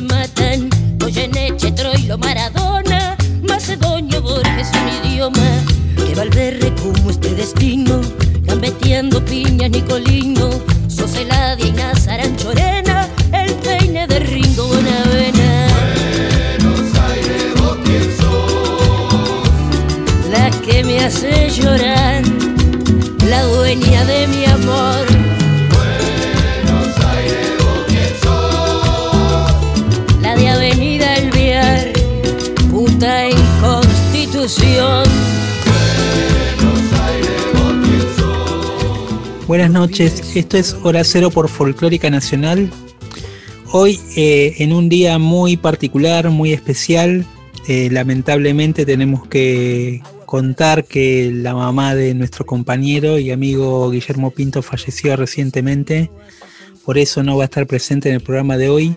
Matan. Goyeneche, Troilo, Maradona, Macedonio, Borges, un idioma que Valverde como este destino, gambeteando piñas, Nicolino, Buenas noches, esto es Hora Cero por Folclórica Nacional. Hoy, eh, en un día muy particular, muy especial, eh, lamentablemente tenemos que contar que la mamá de nuestro compañero y amigo Guillermo Pinto falleció recientemente, por eso no va a estar presente en el programa de hoy.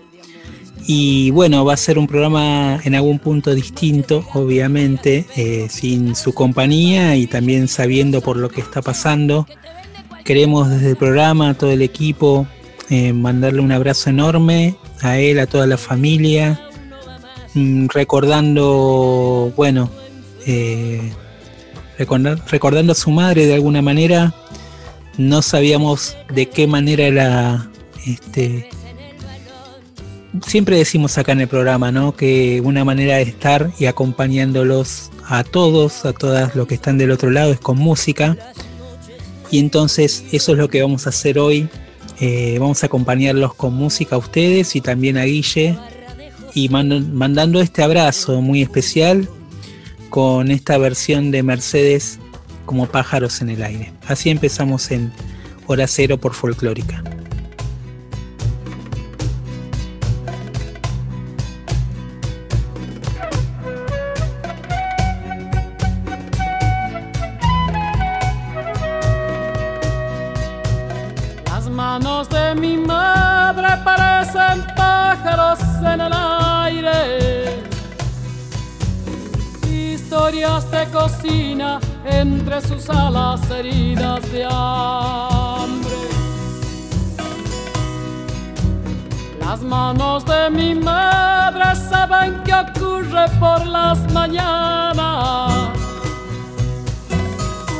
Y bueno, va a ser un programa en algún punto distinto, obviamente, eh, sin su compañía y también sabiendo por lo que está pasando. Queremos desde el programa, todo el equipo, eh, mandarle un abrazo enorme a él, a toda la familia, mm, recordando, bueno, eh, recordar- recordando a su madre de alguna manera. No sabíamos de qué manera era, este, siempre decimos acá en el programa, ¿no? Que una manera de estar y acompañándolos a todos, a todas los que están del otro lado, es con música. Y entonces eso es lo que vamos a hacer hoy. Eh, vamos a acompañarlos con música a ustedes y también a Guille. Y mandando este abrazo muy especial con esta versión de Mercedes como pájaros en el aire. Así empezamos en Hora Cero por Folclórica. Cocina entre sus alas heridas de hambre. Las manos de mi madre saben qué ocurre por las mañanas.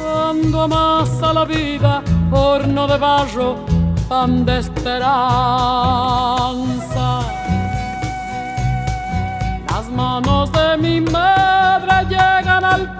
Cuando amasa la vida, horno de barro, pan de esperanza. Las manos de mi madre llegan al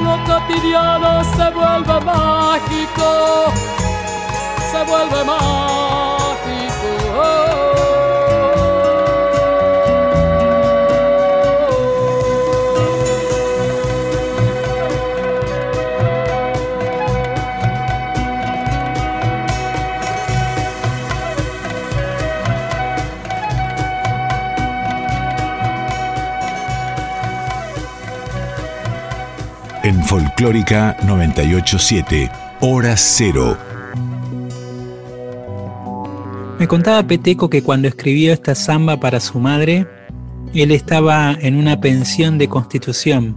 lo cotidiano se vuelve mágico, se vuelve mágico. En Folclórica 987, Hora Cero. Me contaba Peteco que cuando escribió esta samba para su madre, él estaba en una pensión de constitución,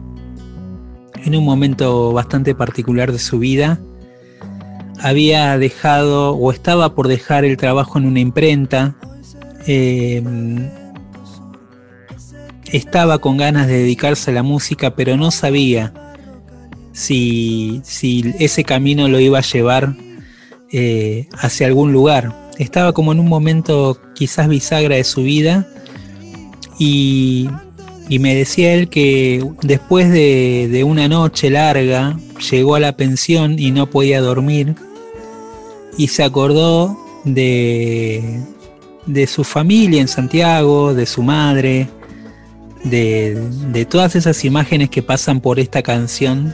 en un momento bastante particular de su vida. Había dejado o estaba por dejar el trabajo en una imprenta. eh, estaba con ganas de dedicarse a la música, pero no sabía si, si ese camino lo iba a llevar eh, hacia algún lugar. Estaba como en un momento quizás bisagra de su vida y, y me decía él que después de, de una noche larga llegó a la pensión y no podía dormir y se acordó de, de su familia en Santiago, de su madre, de, de todas esas imágenes que pasan por esta canción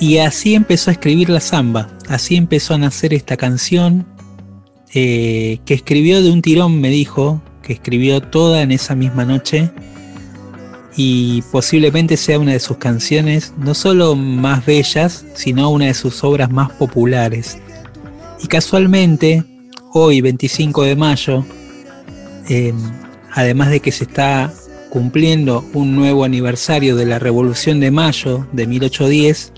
y así empezó a escribir la samba, así empezó a nacer esta canción eh, que escribió de un tirón, me dijo, que escribió toda en esa misma noche y posiblemente sea una de sus canciones no solo más bellas, sino una de sus obras más populares. Y casualmente, hoy 25 de mayo, eh, además de que se está cumpliendo un nuevo aniversario de la Revolución de Mayo de 1810,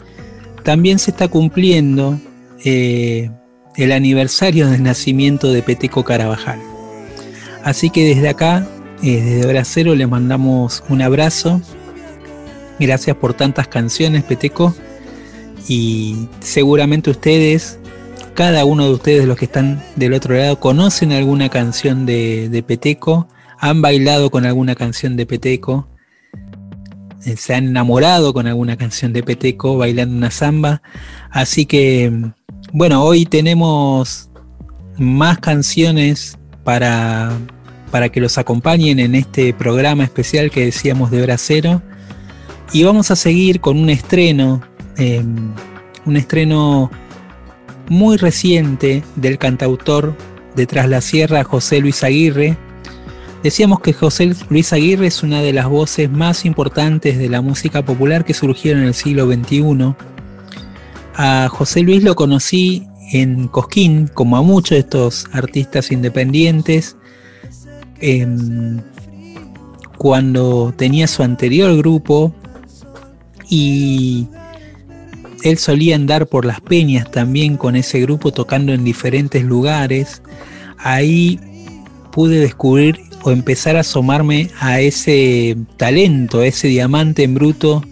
también se está cumpliendo eh, el aniversario del nacimiento de Peteco Carabajal. Así que desde acá, eh, desde Hora Cero, le mandamos un abrazo. Gracias por tantas canciones, Peteco. Y seguramente ustedes, cada uno de ustedes, los que están del otro lado, conocen alguna canción de, Peteco, han bailado con alguna canción de Peteco se han enamorado con alguna canción de Peteco bailando una samba. Así que, bueno, hoy tenemos más canciones para, para que los acompañen en este programa especial que decíamos de hora cero. Y vamos a seguir con un estreno, eh, un estreno muy reciente del cantautor de Tras la Sierra, José Luis Aguirre, Decíamos que José Luis Aguirre es una de las voces más importantes de la música popular que surgieron en el siglo XXI. A José Luis lo conocí en Cosquín, como a muchos de estos artistas independientes, eh, cuando tenía su anterior grupo y él solía andar por las peñas también con ese grupo tocando en diferentes lugares. Ahí pude descubrir o empezar a asomarme a ese talento, ese diamante en bruto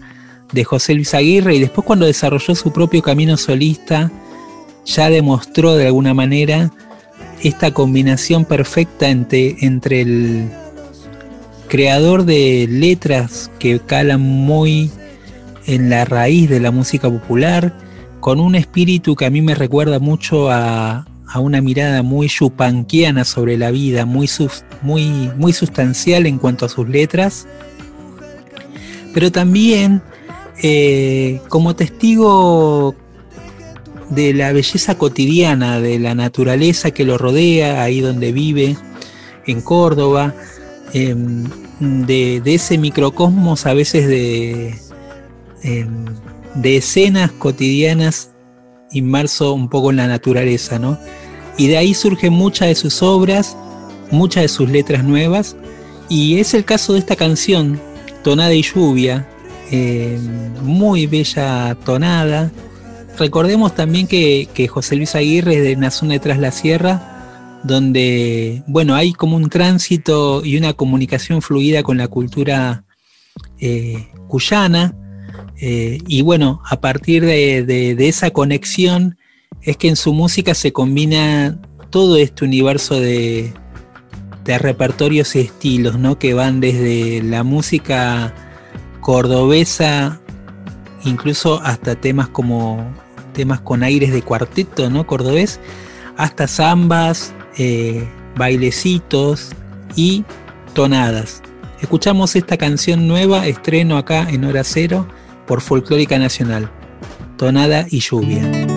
de José Luis Aguirre. Y después cuando desarrolló su propio camino solista ya demostró de alguna manera esta combinación perfecta entre, entre el creador de letras que calan muy en la raíz de la música popular, con un espíritu que a mí me recuerda mucho a, a una mirada muy yupanquiana sobre la vida, muy, muy, muy sustancial en cuanto a sus letras, pero también eh, como testigo de la belleza cotidiana, de la naturaleza que lo rodea, ahí donde vive, en Córdoba, eh, de, ese microcosmos a veces de, eh, de escenas cotidianas inmerso un poco en la naturaleza, ¿no? Y de ahí surgen muchas de sus obras, muchas de sus letras nuevas, y es el caso de esta canción, Tonada y Lluvia, eh, muy bella tonada. Recordemos también que, José Luis Aguirre es de Nación de Tras la Sierra, donde, bueno, hay como un tránsito y una comunicación fluida con la cultura eh, cuyana, eh, y bueno, a partir de, de, de, esa conexión es que en su música se combina todo este universo de, repertorios y estilos, ¿no? Que van desde la música cordobesa, incluso hasta temas como temas con aires de cuarteto, ¿no? Cordobés, hasta zambas, eh, bailecitos y tonadas. Escuchamos esta canción nueva, estreno acá en Hora Cero por Folclórica Nacional, Tonada y Lluvia.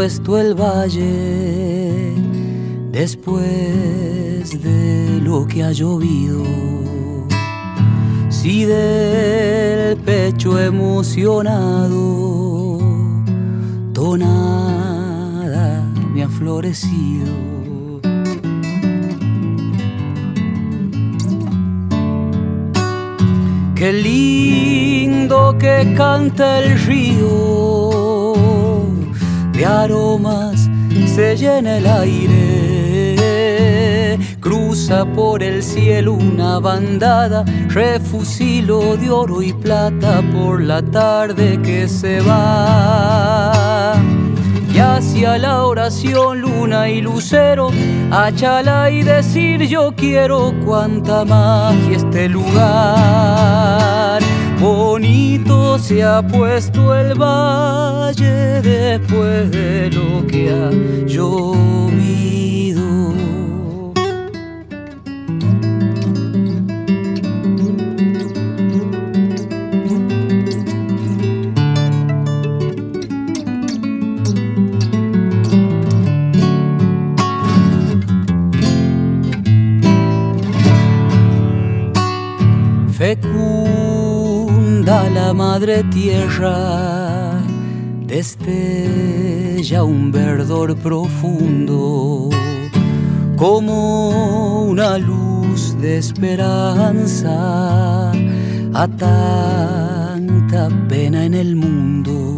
Puesto el valle después de lo que ha llovido. Si del pecho emocionado tonada me ha florecido. Qué lindo que canta el río, de aromas se llena el aire, cruza por el cielo una bandada, refusilo de oro y plata por la tarde que se va. Y hacia la oración luna y lucero, achala y decir yo quiero cuánta magia este lugar. Bonito se ha puesto el valle después de lo que ha llovido. La madre tierra, destella un verdor profundo, como una luz de esperanza a tanta pena en el mundo.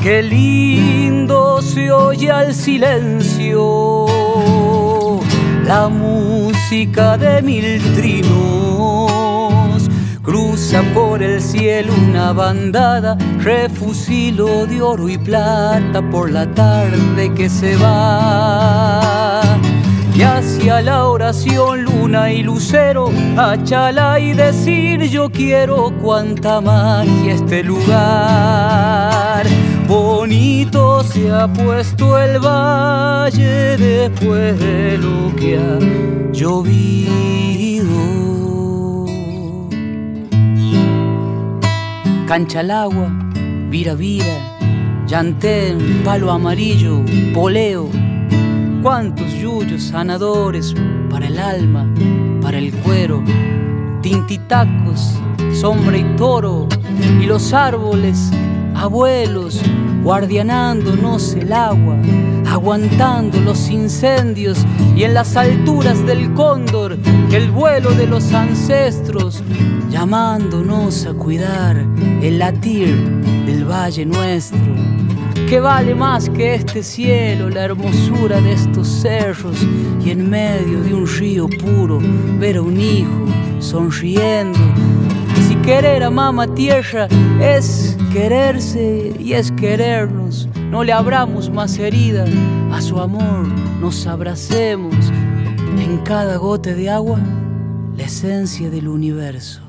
Qué lindo se oye al silencio la música de mil trinos. Cruza por el cielo una bandada, refusilo de oro y plata por la tarde que se va. Y hacia la oración luna y lucero, achala y decir yo quiero cuánta magia este lugar. Bonito se ha puesto el valle después de lo que ha llovido. Cancha al agua, vira vira, llantén, palo amarillo, poleo. Cuántos yuyos sanadores para el alma, para el cuero, tintitacos, sombra y toro, y los árboles abuelos, guardianándonos el agua, aguantando los incendios y en las alturas del cóndor, el vuelo de los ancestros, llamándonos a cuidar el latir del valle nuestro. Que vale más que este cielo, la hermosura de estos cerros y en medio de un río puro ver a un hijo sonriendo. Querer a mamá tierra es quererse y es querernos. No le abramos más herida a su amor, nos abracemos en cada gote de agua, la esencia del universo,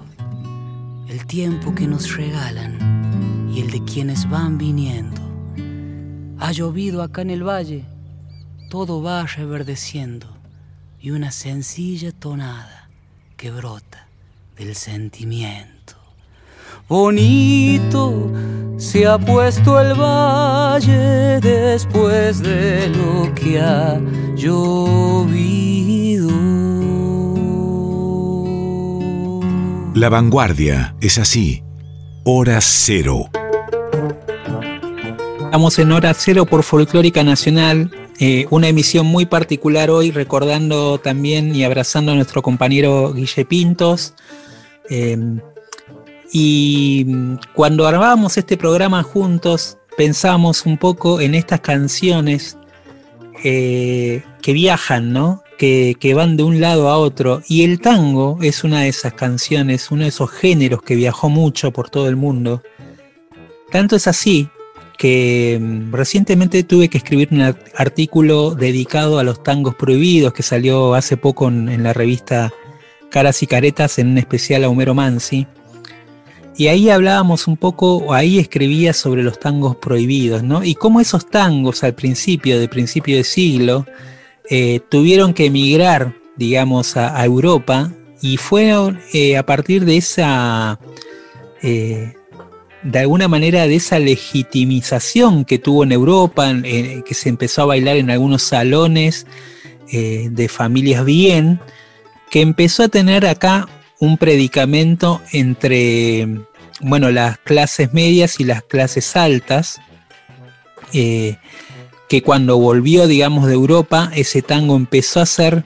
el tiempo que nos regalan y el de quienes van viniendo. Ha llovido acá en el valle, todo va reverdeciendo y una sencilla tonada que brota del sentimiento. Bonito se ha puesto el valle después de lo que ha llovido. La vanguardia es así. Hora cero. Estamos en Hora Cero por Folclórica Nacional. eh, una emisión muy particular hoy, recordando también y abrazando a nuestro compañero Guille Pintos, Eh, y mm, cuando armábamos este programa juntos, pensamos un poco en estas canciones eh, que viajan, ¿no? Que, van de un lado a otro. Y el tango es una de esas canciones, uno de esos géneros que viajó mucho por todo el mundo. Tanto es así que mm, recientemente tuve que escribir un art- artículo dedicado a los tangos prohibidos que salió hace poco en la revista Caras y Caretas en un especial a Homero Mansi. Y ahí hablábamos un poco, ahí escribía sobre los tangos prohibidos, ¿no? Y cómo esos tangos al principio, de principio de siglo, eh, tuvieron que emigrar, digamos, a, Europa y fueron eh, a partir de esa, eh, de alguna manera, de esa legitimización que tuvo en Europa, que se empezó a bailar en algunos salones de familias bien, que empezó a tener acá un predicamento entre, bueno, las clases medias y las clases altas, eh, que cuando volvió, digamos, de Europa, ese tango empezó a ser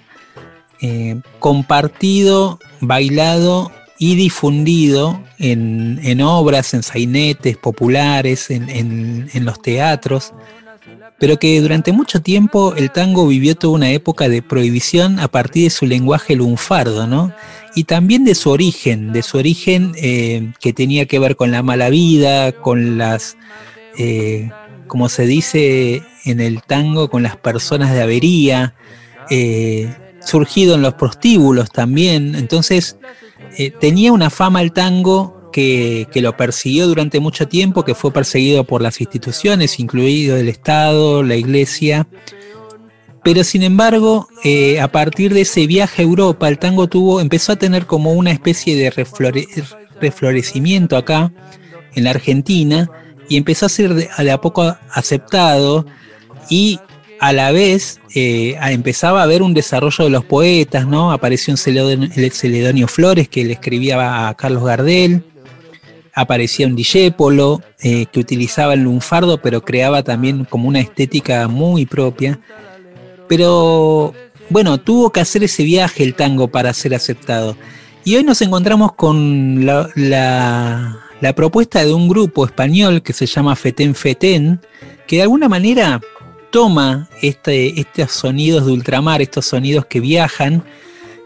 eh, compartido, bailado y difundido en, en obras, en sainetes populares, en, en- en los teatros, pero que durante mucho tiempo el tango vivió toda una época de prohibición a partir de su lenguaje lunfardo, ¿no? Y también de su origen, de su origen eh, que tenía que ver con la mala vida, con las, eh, como se dice en el tango, con las personas de avería, eh, surgido en los prostíbulos también. Entonces, tenía una fama el tango que, lo persiguió durante mucho tiempo, que fue perseguido por las instituciones, incluido el Estado, la Iglesia. Pero sin embargo, eh, a partir de ese viaje a Europa, el tango tuvo, empezó a tener como una especie de reflore- reflorecimiento acá, en la Argentina, y empezó a ser a poco aceptado y a la vez eh, empezaba a haber un desarrollo de los poetas, ¿no? Apareció un Celedonio, el Celedonio Flores que le escribía a Carlos Gardel, aparecía un Dijépolo eh, que utilizaba el lunfardo, pero creaba también como una estética muy propia. Pero bueno, tuvo que hacer ese viaje el tango para ser aceptado. Y hoy nos encontramos con la propuesta de un grupo español que se llama Feten Feten, que de alguna manera toma este, estos sonidos de ultramar, estos sonidos que viajan.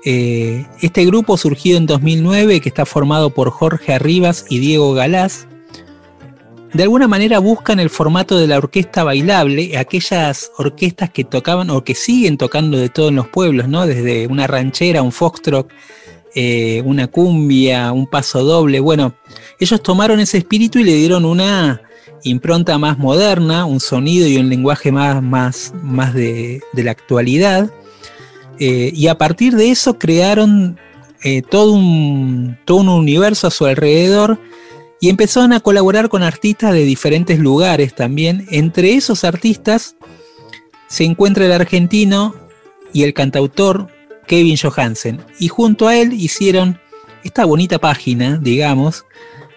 Eh, este grupo surgido en 2009, que está formado por Jorge Arribas y Diego Galás, de alguna manera buscan el formato de la orquesta bailable, aquellas orquestas que tocaban o que siguen tocando de todo en los pueblos, ¿no? Desde una ranchera, un foxtrot, eh, una cumbia, un paso doble. Bueno, ellos tomaron ese espíritu y le dieron una impronta más moderna, un sonido y un lenguaje más, más, más de, de la actualidad. Eh, y a partir de eso crearon eh, todo, un, todo un universo a su alrededor y empezaron a colaborar con artistas de diferentes lugares también. Entre esos artistas se encuentra el argentino y el cantautor Kevin Johansen. Y junto a él hicieron esta bonita página, digamos,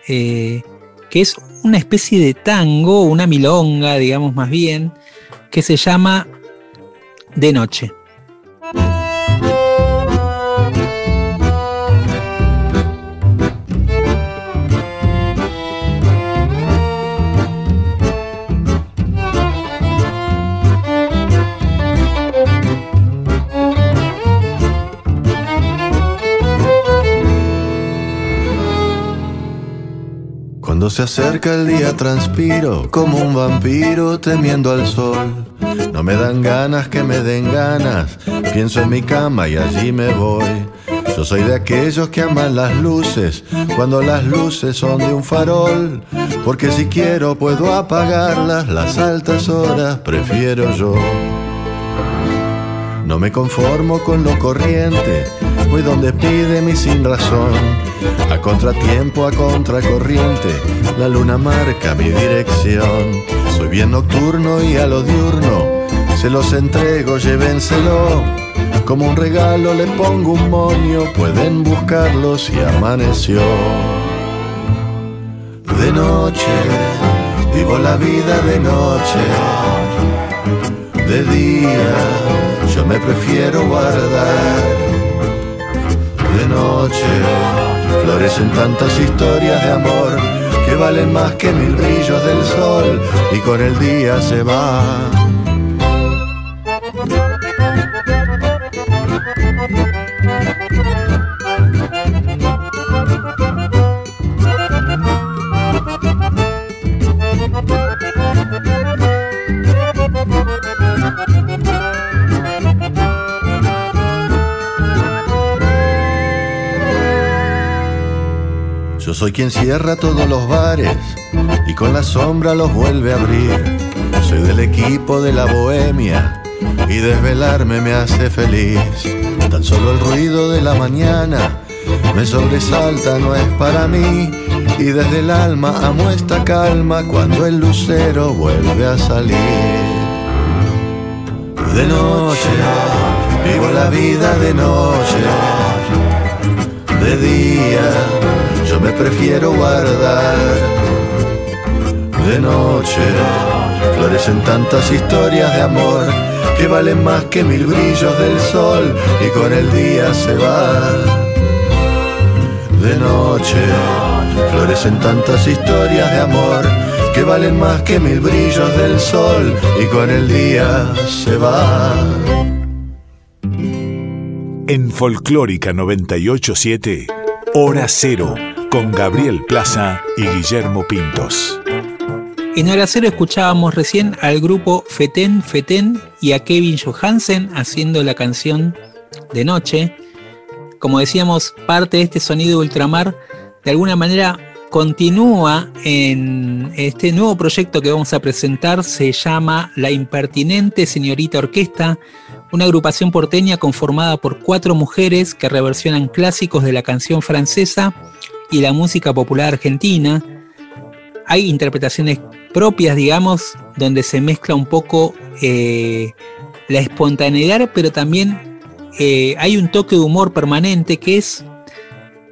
eh, que es una especie de tango, una milonga, digamos más bien, que se llama De Noche. Thank you. Cuando se acerca el día transpiro como un vampiro temiendo al sol. No me dan ganas que me den ganas, pienso en mi cama y allí me voy. Yo soy de aquellos que aman las luces cuando las luces son de un farol. Porque si quiero puedo apagarlas, las altas horas prefiero yo. No me conformo con lo corriente, voy donde pide mi sin razón. A contratiempo, a contracorriente, la luna marca mi dirección. Soy bien nocturno y a lo diurno, se los entrego, llévenselo. Como un regalo le pongo un moño, pueden buscarlo si amaneció. De noche, vivo la vida de noche. De día, yo me prefiero guardar. De noche, florecen tantas historias de amor que valen más que mil brillos del sol y con el día se va. Soy quien cierra todos los bares y con la sombra los vuelve a abrir. Soy del equipo de la bohemia y desvelarme me hace feliz. Tan solo el ruido de la mañana me sobresalta, no es para mí. Y desde el alma amo esta calma cuando el lucero vuelve a salir. De noche vivo la vida de noche, de día yo me prefiero guardar. De noche florecen tantas historias de amor que valen más que mil brillos del sol y con el día se va. De noche florecen tantas historias de amor que valen más que mil brillos del sol y con el día se va. En Folclórica 987, Hora Cero con Gabriel Plaza y Guillermo Pintos. En Hora Cero escuchábamos recién al grupo Feten Feten y a Kevin Johansen haciendo la canción de noche. Como decíamos, parte de este sonido ultramar de alguna manera continúa en este nuevo proyecto que vamos a presentar. Se llama La Impertinente Señorita Orquesta, una agrupación porteña conformada por cuatro mujeres que reversionan clásicos de la canción francesa y la música popular argentina. Hay interpretaciones propias, digamos, donde se mezcla un poco eh, la espontaneidad, pero también eh, hay un toque de humor permanente que es,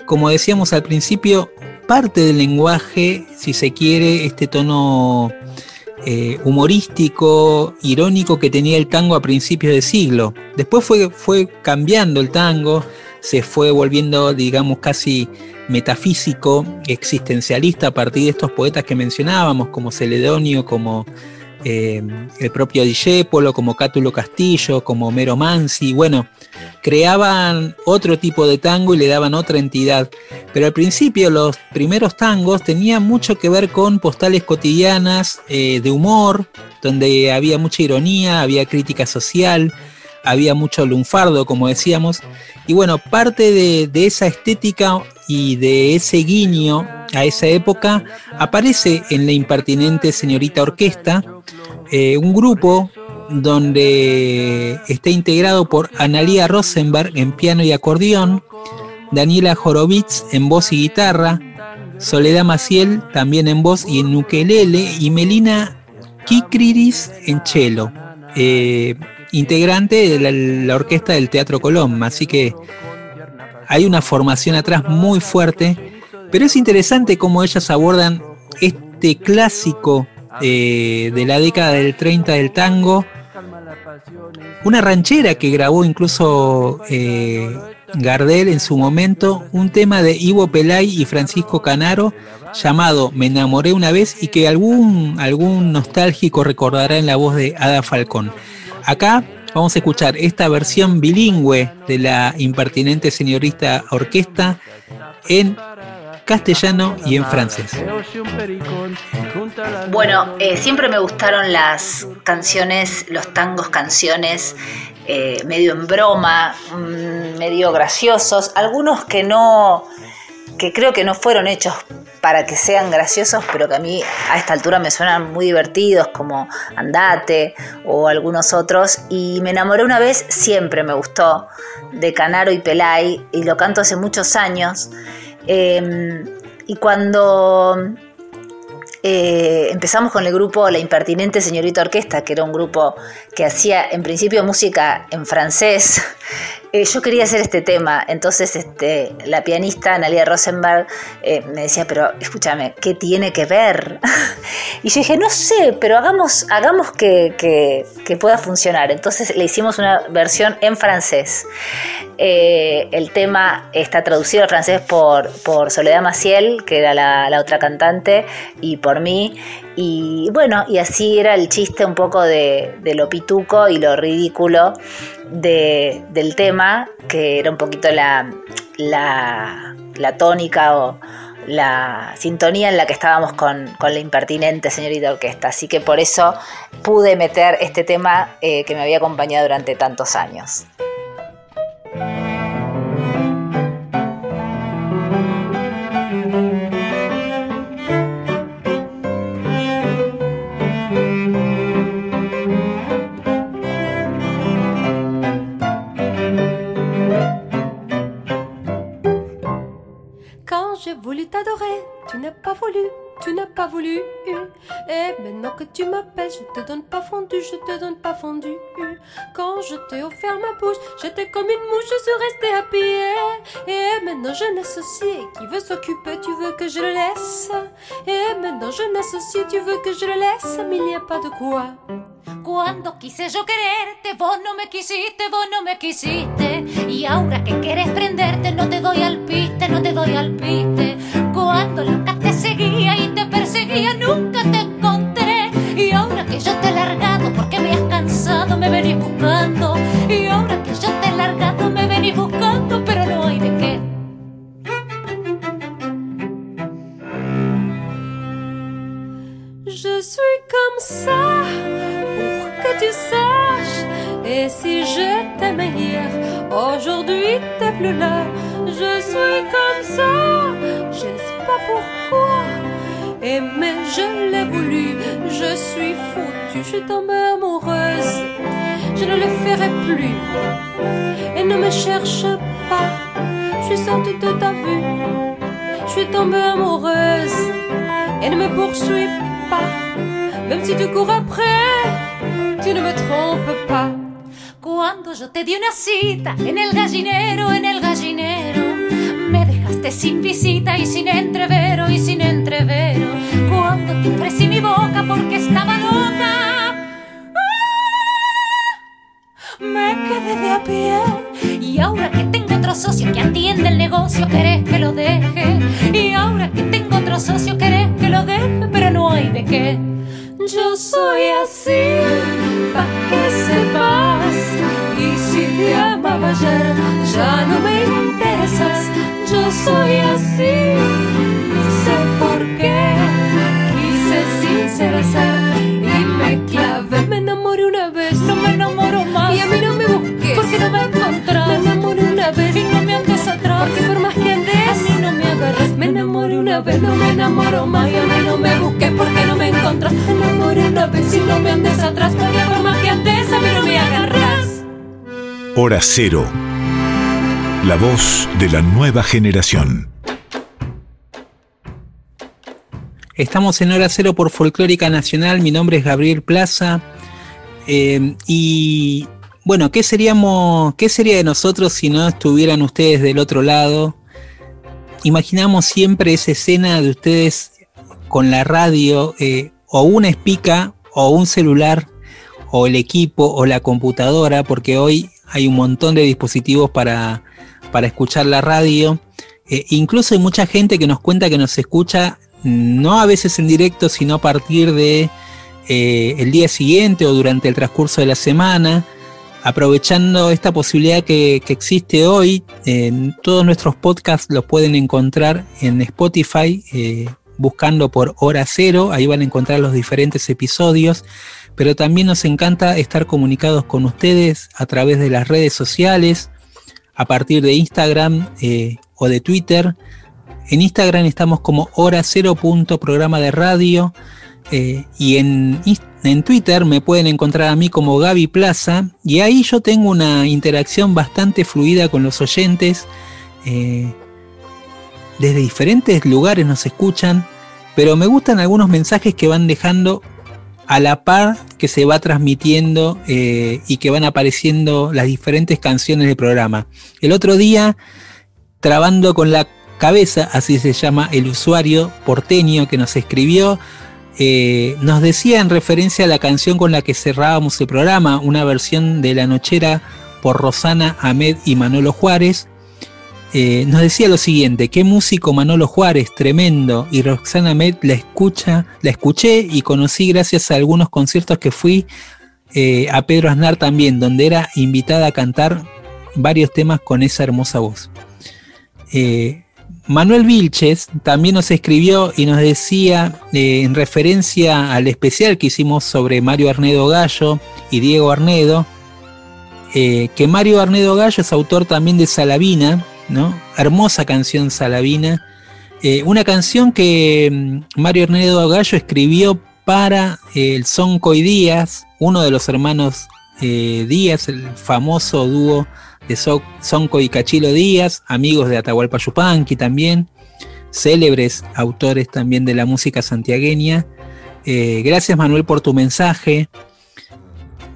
como decíamos al principio, parte del lenguaje, si se quiere, este tono eh, humorístico, irónico que tenía el tango a principios de siglo. Después fue, fue cambiando el tango, se fue volviendo, digamos, casi metafísico, existencialista a partir de estos poetas que mencionábamos, como Celedonio, como eh, el propio Dijépolo, como Cátulo Castillo, como Homero Mansi, bueno, creaban otro tipo de tango y le daban otra entidad. Pero al principio los primeros tangos tenían mucho que ver con postales cotidianas eh, de humor, donde había mucha ironía, había crítica social, había mucho lunfardo, como decíamos. Y bueno, parte de esa estética y de ese guiño a esa época aparece en la impertinente señorita orquesta, eh, un grupo donde está integrado por Analia Rosenberg en piano y acordeón, Daniela Horowitz en voz y guitarra, Soledad Maciel también en voz y en ukelele y Melina Kikriris en cello, eh, integrante de la, la orquesta del Teatro Colón, así que hay una formación atrás muy fuerte, pero es interesante cómo ellas abordan este clásico eh, de la década del 30 del tango, una ranchera que grabó incluso eh, Gardel en su momento, un tema de Ivo Pelay y Francisco Canaro llamado Me enamoré una vez y que algún, algún nostálgico recordará en la voz de Ada Falcón. Acá Vamos a escuchar esta versión bilingüe de la impertinente señorita orquesta en castellano y en francés. Bueno, eh, siempre me gustaron las canciones, los tangos canciones eh, medio en broma, mm, medio graciosos, algunos que no, que creo que no fueron hechos para que sean graciosos, pero que a mí a esta altura me suenan muy divertidos, como Andate o algunos otros. Y me enamoré una vez, siempre me gustó, de Canaro y Pelay, y lo canto hace muchos años. Em, y cuando eh, empezamos con el grupo La Impertinente Señorita Orquesta, que era un grupo que hacía en principio música en francés, eh, yo quería hacer este tema, entonces este, la pianista Analia Rosenberg eh, me decía, pero escúchame, ¿qué tiene que ver? y yo dije, no sé, pero hagamos, hagamos que, pueda funcionar. Entonces le hicimos una versión en francés. Eh, el tema está traducido al francés por, por Soledad Maciel, que era la, la otra cantante, y por mí. Y bueno, y así era el chiste un poco de, lo pituco y lo ridículo del tema, que era un poquito la, la, tónica o la sintonía en la que estábamos con, la impertinente señorita orquesta. Así que por eso pude meter este tema eh, que me había acompañado durante tantos años. Et maintenant que tu m'appelles, je te donne pas fondu, je te donne pas fondu. Quand je t'ai offert ma bouche, j'étais comme une mouche, je suis restée à pied. Et maintenant je n'associe, qui veut s'occuper, tu veux que je le laisse. Et maintenant je n'associe, tu veux que je le laisse, mais il n'y a pas de quoi. Cuando quise yo quererte, vos no me quisiste, vos no me quisiste. Y ahora que quieres prenderte, no te doy al piste, no te doy al piste. Cuando te seguía y te perseguía, nunca te encontré. Y ahora que yo te he largado, porque me has cansado, me venís buscando. Y ahora que yo te he largado, me venís buscando, pero no hay de qué. Je suis comme ça. que tu saches. Et si j'étais hier, aujourd'hui t'es plus là. Je suis comme ça, je ne sais pas pourquoi. Et mais je l'ai voulu, je suis foutue, je suis tombée amoureuse. Je ne le ferai plus. Et ne me cherche pas, je suis sortie de ta vue. Je suis tombée amoureuse. Et ne me poursuis pas, même si tu cours après tu no me trompes pas. Cuando yo te di una cita en el gallinero, en el gallinero, sin visita y sin entrevero y sin entrevero. Cuando te ofrecí mi boca porque estaba loca, me quedé de a pie. Y ahora que tengo otro socio que atiende el negocio, querés que lo deje. Y ahora que tengo otro socio, querés que lo deje, pero no hay de qué. Yo soy así, pa' que sepas. Y si te amaba ayer, ya no me soy así, sé por qué. Quise sincera ser y me clavé. Me enamoré una vez, no me enamoro más. Y a mí no me busqué, porque no me encontrás. Me enamoré una vez y no me andes atrás. Porque por más que andes, a mí no me agarras. Me enamoré una vez, no me enamoro más. Y a mí no me busqué, porque no me encontrás. Me enamoré una vez y no me andes atrás. Porque por más que andes, a mí no me agarras. Hora cero. La voz de la nueva generación. Estamos en Hora Cero por Folclórica Nacional. Mi nombre es Gabriel Plaza. Eh, y bueno, ¿qué seríamos, qué sería de nosotros si no estuvieran ustedes del otro lado? Imaginamos siempre esa escena de ustedes con la radio, eh, o una espica, o un celular, o el equipo, o la computadora, porque hoy hay un montón de dispositivos para, para escuchar la radio. Eh, incluso hay mucha gente que nos cuenta que nos escucha no a veces en directo, sino a partir de eh, el día siguiente o durante el transcurso de la semana aprovechando esta posibilidad que, existe hoy, todos nuestros podcasts los pueden encontrar en Spotify, eh, buscando por hora cero, ahí van a encontrar los diferentes episodios, pero también nos encanta estar comunicados con ustedes a través de las redes sociales, a partir de Instagram eh, o de Twitter. En Instagram estamos como hora cero punto programa de radio eh, y en, en, Twitter me pueden encontrar a mí como Gaby Plaza y ahí yo tengo una interacción bastante fluida con los oyentes. Eh, desde diferentes lugares nos escuchan, pero me gustan algunos mensajes que van dejando a la par que se va transmitiendo eh, y que van apareciendo las diferentes canciones del programa. El otro día, trabando con la cabeza, así se llama el usuario porteño que nos escribió, eh, nos decía en referencia a la canción con la que cerrábamos el programa, una versión de La Nochera por Rosana Ahmed y Manolo Juárez, eh, nos decía lo siguiente, qué músico Manolo Juárez, tremendo, y Roxana Met la escucha, la escuché y conocí gracias a algunos conciertos que fui eh, a Pedro Aznar también, donde era invitada a cantar varios temas con esa hermosa voz. Eh, Manuel Vilches también nos escribió y nos decía, en referencia al especial que hicimos sobre Mario Arnedo Gallo y Diego Arnedo, que Mario Arnedo Gallo es autor también de Salavina, Hermosa canción Salavina. Eh, una canción que mm, Mario Ernesto Gallo escribió para eh, el Sonco y Díaz, uno de los hermanos eh, Díaz, el famoso dúo de Sonco y Cachilo Díaz, amigos de Atahualpa Yupanqui también, célebres autores también de la música santiagueña. gracias Manuel por tu mensaje.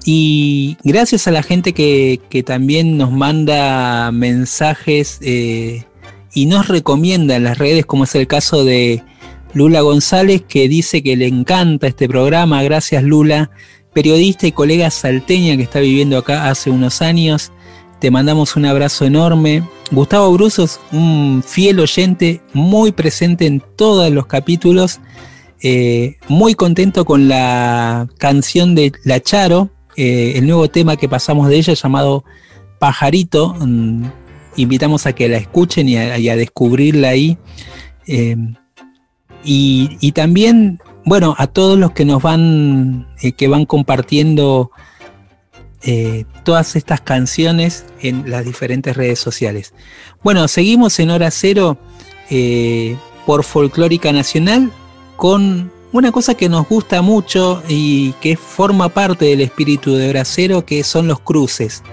Y gracias a la gente que, también nos manda mensajes eh, y nos recomienda en las redes, como es el caso de Lula González, que dice que le encanta este programa. Gracias Lula, periodista y colega salteña que está viviendo acá hace unos años. Te mandamos un abrazo enorme. Gustavo Brusos, un fiel oyente, muy presente en todos los capítulos. Eh, muy contento con la canción de La Charo, eh, el nuevo tema que pasamos de ella llamado Pajarito. Mm, invitamos a que la escuchen y a, descubrirla ahí. Eh, y, también, bueno, a todos los que nos van, eh, que van compartiendo todas estas canciones en las diferentes redes sociales. Bueno, seguimos en hora cero por Folclórica Nacional con una cosa que nos gusta mucho y que forma parte del espíritu de Bracero, que son los cruces.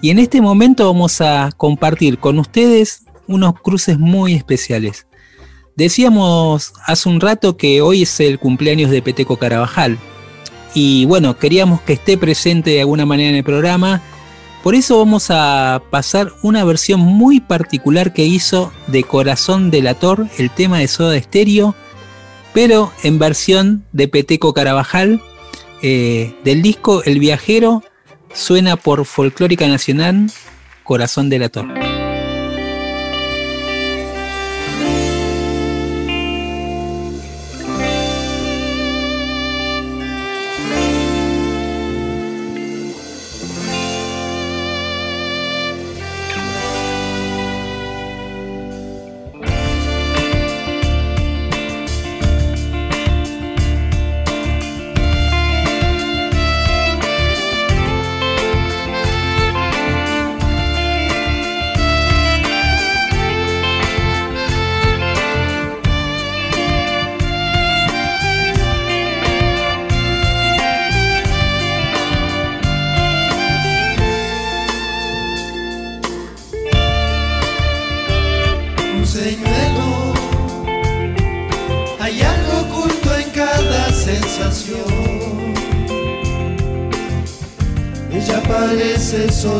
Y en este momento vamos a compartir con ustedes unos cruces muy especiales. Decíamos hace un rato que hoy es el cumpleaños de Peteco Carabajal. Y bueno, queríamos que esté presente de alguna manera en el programa. Por eso vamos a pasar una versión muy particular que hizo de Corazón Delator, el tema de Soda Estéreo pero en versión de Peteco Carabajal. Eh, del disco El Viajero suena por Folclórica Nacional Corazón de la Torre.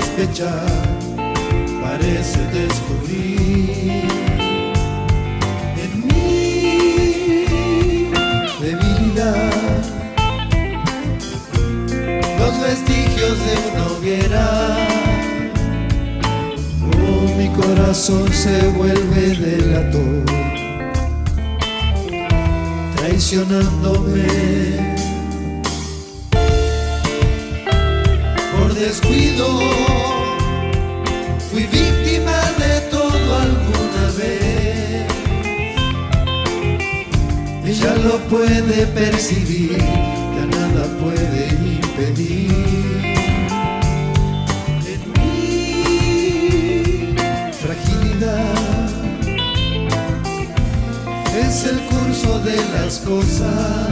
sospechar, parece descubrir en mí debilidad, los vestigios de una hoguera. Oh, mi corazón se vuelve delator, traicionándome. por descuido ya lo puede percibir, ya nada puede impedir. En mi fragilidad es el curso de las cosas.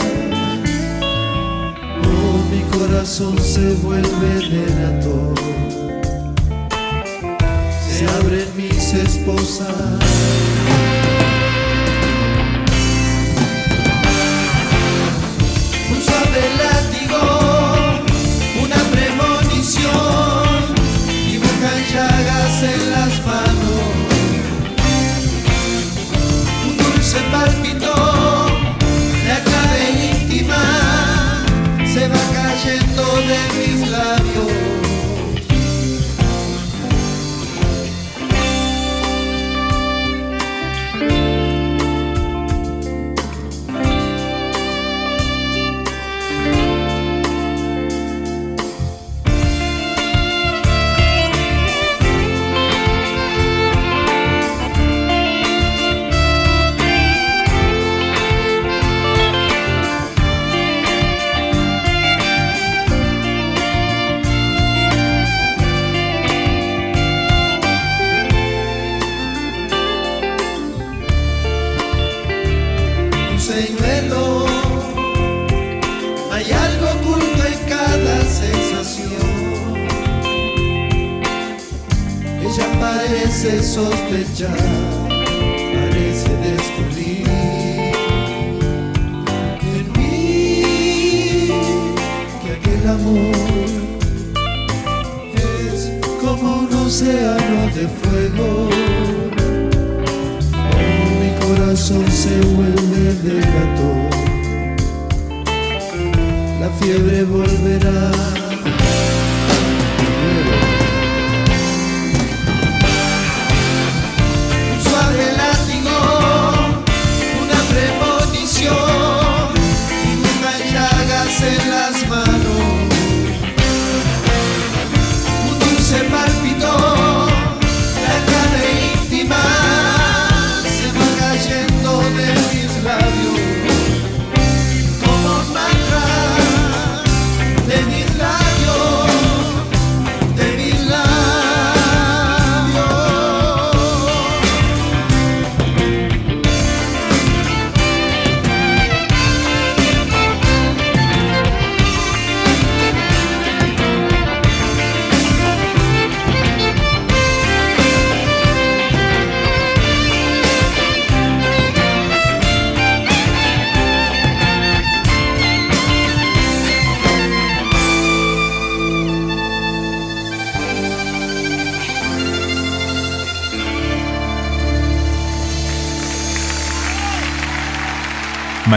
Oh, mi corazón se vuelve delator, se abren mis esposas.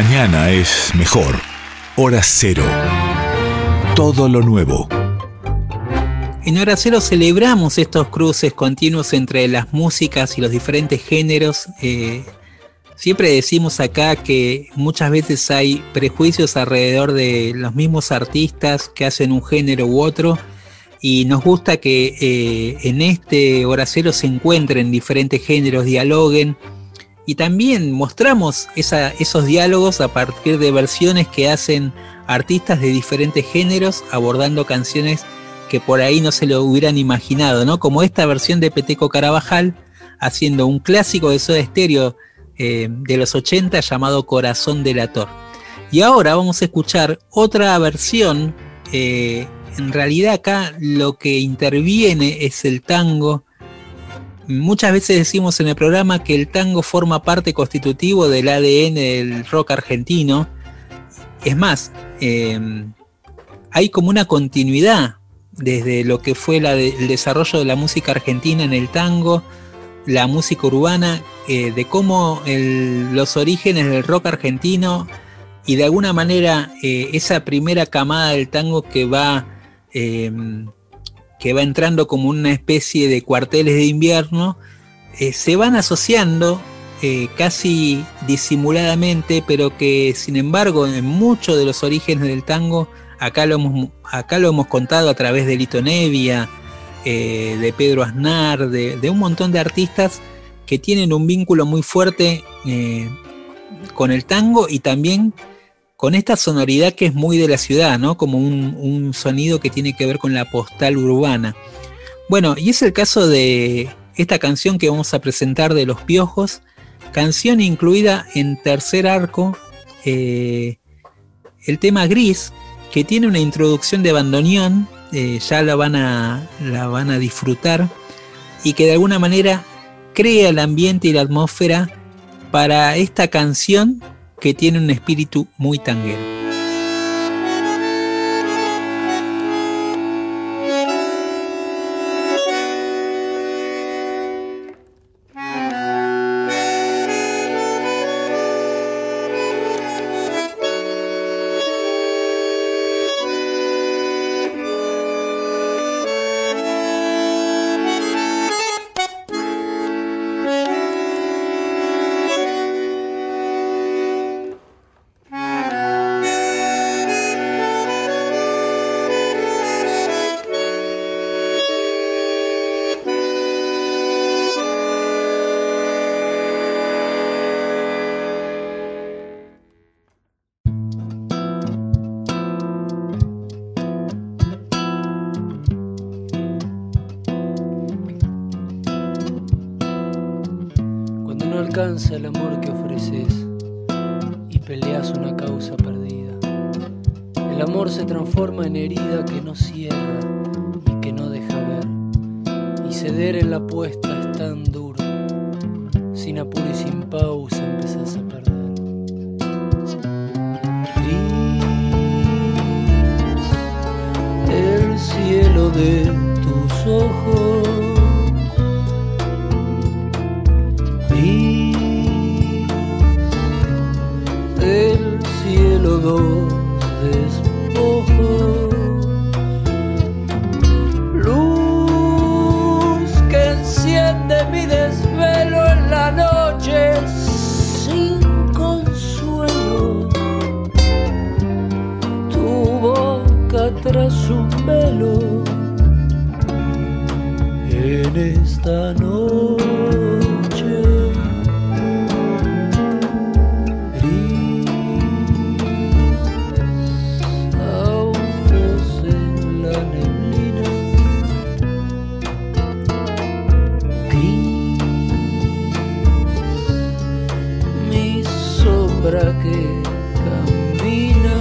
Mañana es mejor. Hora cero. Todo lo nuevo. En Hora Cero celebramos estos cruces continuos entre las músicas y los diferentes géneros. Eh, siempre decimos acá que muchas veces hay prejuicios alrededor de los mismos artistas que hacen un género u otro y nos gusta que eh, en este Hora Cero se encuentren diferentes géneros, dialoguen y también mostramos esos diálogos a partir de versiones que hacen artistas de diferentes géneros abordando canciones que por ahí no se lo hubieran imaginado, ¿no? Como esta versión de Peteco Carabajal haciendo un clásico de Soda Stereo eh, de los 80 llamado Corazón Delator. Y ahora vamos a escuchar otra versión. Eh, en realidad acá lo que interviene es el tango Muchas veces decimos en el programa que el tango forma parte constitutivo del ADN del rock argentino. Es más, em, hay como una continuidad desde lo que fue el desarrollo de la música argentina en el tango, la música urbana, eh, de cómo los orígenes del rock argentino y de alguna manera eh, esa primera camada del tango que va em, que va entrando como una especie de cuarteles de invierno, eh, se van asociando eh, casi disimuladamente, pero que sin embargo en muchos de los orígenes del tango, acá lo hemos, acá lo hemos contado a través de Lito Nevia, eh, de Pedro Aznar, de, de, un montón de artistas que tienen un vínculo muy fuerte con el tango y también con esta sonoridad que es muy de la ciudad, ¿no? Como un, sonido que tiene que ver con la postal urbana. Bueno, y es el caso de esta canción que vamos a presentar de Los Piojos, canción incluida en tercer arco, eh, el tema Gris, que tiene una introducción de bandoneón, eh, ya la van, a, la van a disfrutar, y que de alguna manera crea el ambiente y la atmósfera para esta canción que tiene un espíritu muy tanguero. Que camina.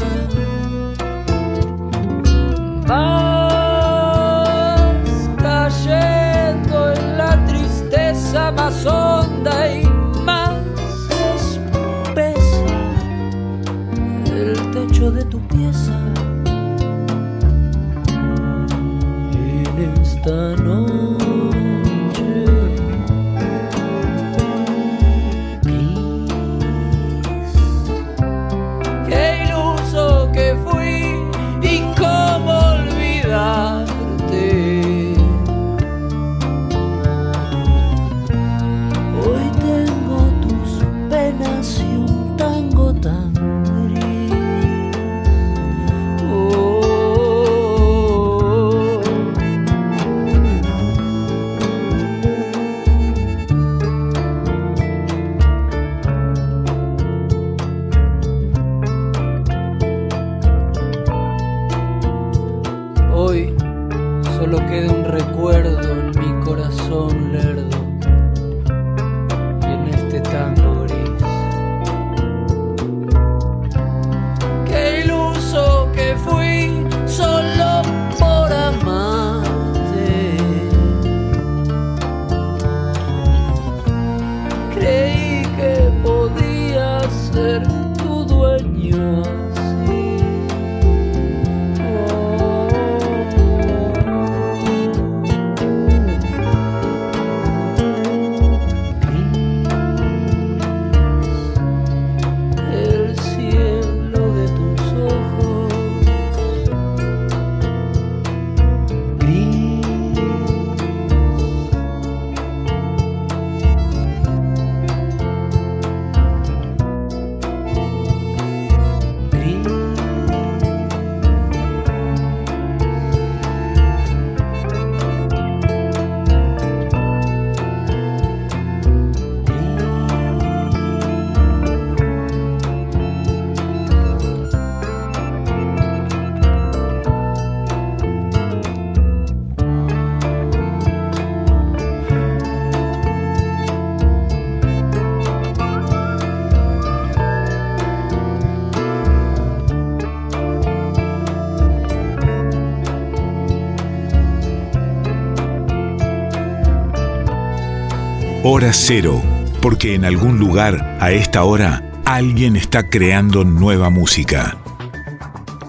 Hora cero, porque en algún lugar, a esta hora, alguien está creando nueva música.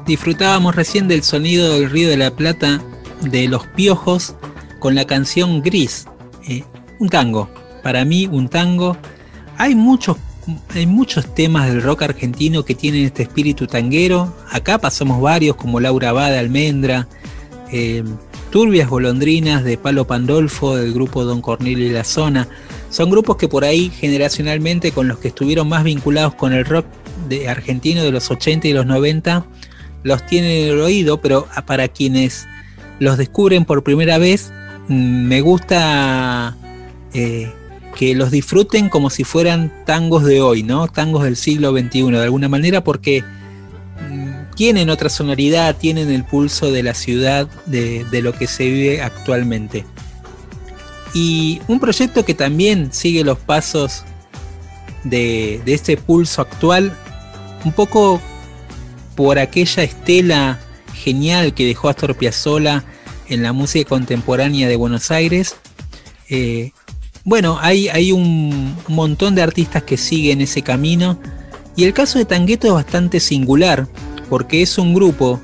Disfrutábamos recién del sonido del Río de la Plata de Los Piojos con la canción Gris, eh, un tango. Para mí, un tango. Hay muchos, hay muchos temas del rock argentino que tienen este espíritu tanguero. Acá pasamos varios, como Laura Bada, Almendra, eh, Turbias Golondrinas de Palo Pandolfo, del grupo Don Cornelio y la Zona. Son grupos que por ahí generacionalmente con los que estuvieron más vinculados con el rock de argentino de los 80 y los 90 los tienen en el oído, pero para quienes los descubren por primera vez, mm, me gusta eh, que los disfruten como si fueran tangos de hoy, ¿no? Tangos del siglo XXI, de alguna manera, porque mm, tienen otra sonoridad, tienen el pulso de la ciudad, de, lo que se vive actualmente. Y un proyecto que también sigue los pasos de, de este pulso actual, un poco por aquella estela genial que dejó Astor Piazzolla en la música contemporánea de Buenos Aires. Eh, bueno, hay, hay un montón de artistas que siguen ese camino y el caso de Tangueto es bastante singular porque es un grupo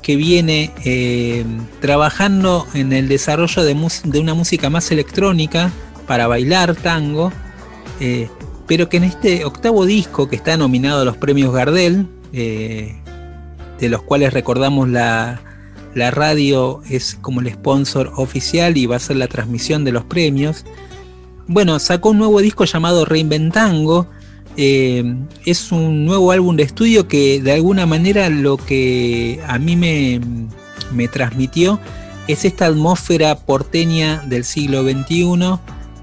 que viene eh, trabajando en el desarrollo de, una música más electrónica para bailar tango, eh, pero que en este octavo disco que está nominado a los premios Gardel, eh, de los cuales recordamos la, la radio es como el sponsor oficial y va a ser la transmisión de los premios. Bueno, sacó un nuevo disco llamado Reinventango. Eh, es un nuevo álbum de estudio que de alguna manera lo que a mí me, transmitió es esta atmósfera porteña del siglo XXI,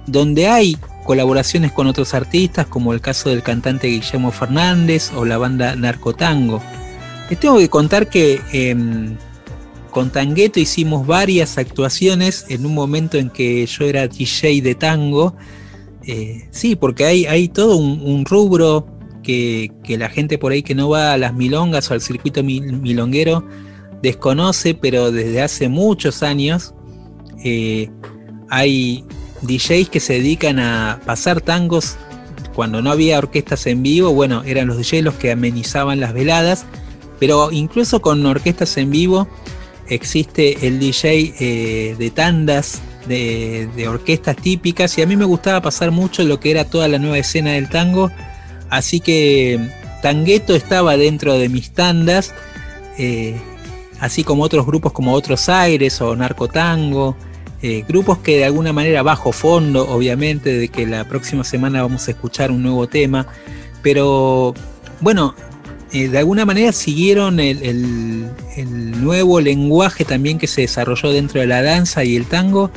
donde hay colaboraciones con otros artistas, como el caso del cantante Guillermo Fernández o la banda Narcotango. Les tengo que contar que em, con Tangueto hicimos varias actuaciones en un momento en que yo era DJ de tango. Eh, sí, porque hay, todo un, rubro que, la gente por ahí que no va a las milongas o al circuito milonguero desconoce, pero desde hace muchos años eh, hay DJs que se dedican a pasar tangos cuando no había orquestas en vivo, bueno, eran los DJs los que amenizaban las veladas pero incluso con orquestas en vivo existe el DJ eh, de tandas de, orquestas típicas y a mí me gustaba pasar mucho lo que era toda la nueva escena del tango. Así que Tangueto estaba dentro de mis tandas, eh, así como otros grupos como Otros Aires o Narcotango. Eh, grupos que de alguna manera bajo fondo, obviamente, de que la próxima semana vamos a escuchar un nuevo tema, pero bueno, eh, de alguna manera siguieron el, nuevo lenguaje también que se desarrolló dentro de la danza y el tango.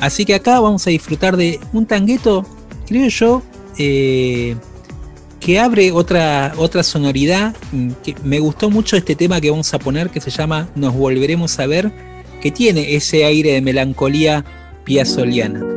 Así que acá vamos a disfrutar de un tangueto, creo yo, eh, que abre otra, otra sonoridad. Mm, que me gustó mucho este tema que vamos a poner que se llama Nos volveremos a ver, que tiene ese aire de melancolía piazoliana.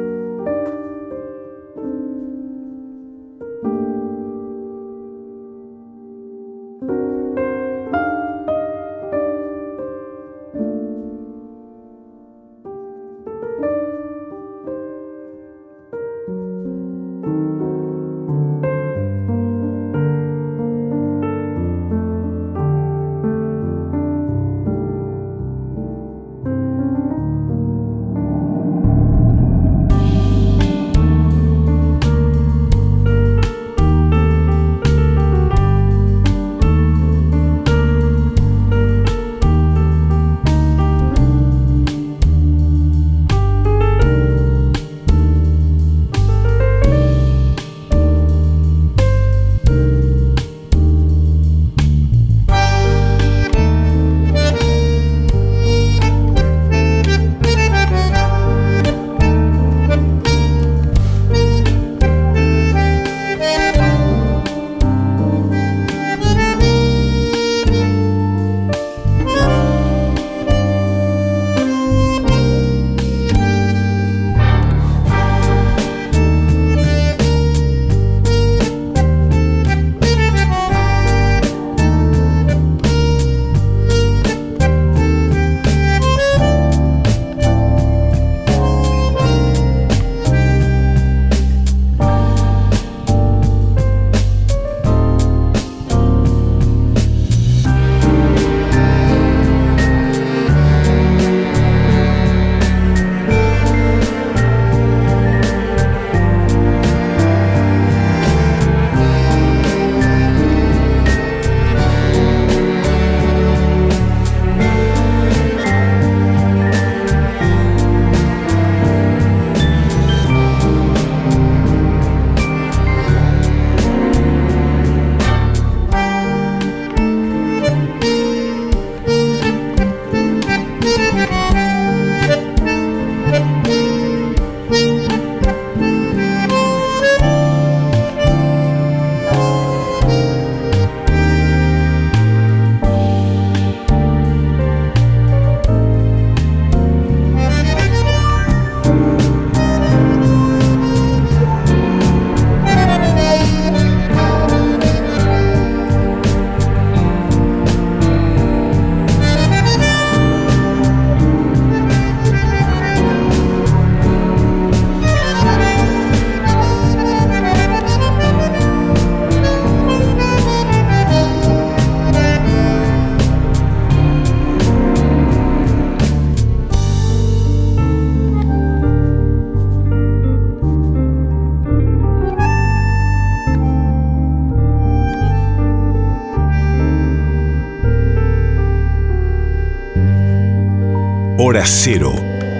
Cero,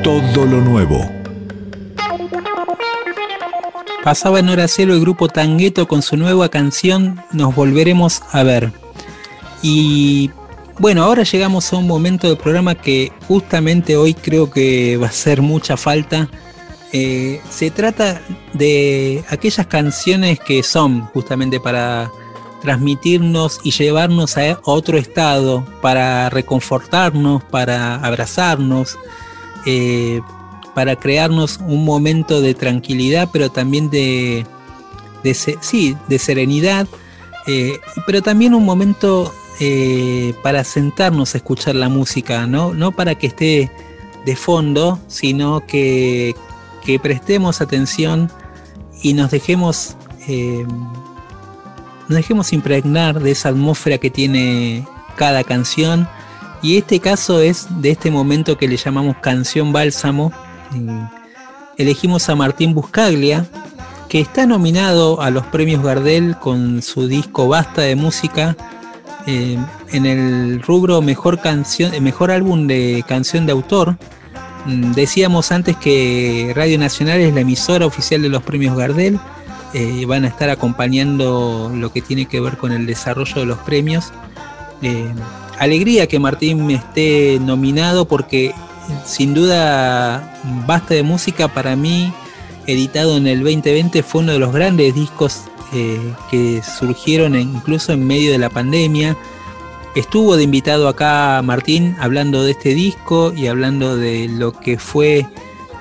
todo lo nuevo. Pasaba en Hora Cero el grupo Tangueto con su nueva canción Nos Volveremos a Ver. Y bueno, ahora llegamos a un momento del programa que justamente hoy creo que va a ser mucha falta. Eh, se trata de aquellas canciones que son justamente para transmitirnos y llevarnos a otro estado, para reconfortarnos, para abrazarnos, eh, para crearnos un momento de tranquilidad, pero también de, sí, de serenidad, eh, pero también un momento eh, para sentarnos a escuchar la música, ¿no? no para que esté de fondo, sino que, que prestemos atención y nos dejemos nos dejemos impregnar de esa atmósfera que tiene cada canción. Y este caso es de este momento que le llamamos canción bálsamo. Elegimos a Martín Buscaglia, que está nominado a los premios Gardel con su disco Basta de Música eh, en el rubro mejor canción, mejor álbum de canción de autor. Mm, decíamos antes que Radio Nacional es la emisora oficial de los premios Gardel eh, van a estar acompañando lo que tiene que ver con el desarrollo de los premios. Eh, alegría que Martín esté nominado porque sin duda Basta de Música para mí, editado en el 2020, fue uno de los grandes discos eh, que surgieron incluso en medio de la pandemia. Estuvo de invitado acá Martín hablando de este disco y hablando de lo que fue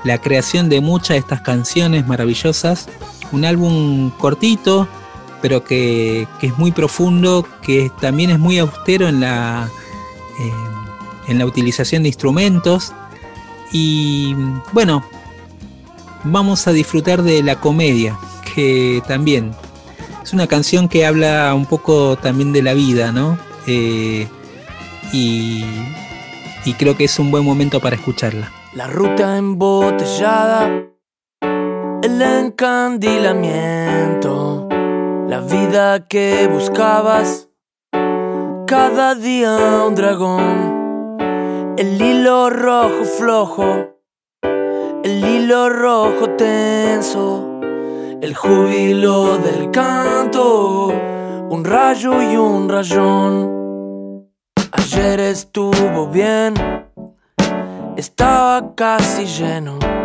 la creación de muchas de estas canciones maravillosas un álbum cortito, pero que, es muy profundo, que también es muy austero en la, eh, en la utilización de instrumentos. Y bueno, vamos a disfrutar de la comedia, que también es una canción que habla un poco también de la vida, ¿no? Eh, y, y creo que es un buen momento para escucharla. La ruta embotellada el encandilamiento, la vida que buscabas, cada día un dragón, el hilo rojo flojo, el hilo rojo tenso, el júbilo del canto, un rayo y un rayón. Ayer estuvo bien, estaba casi lleno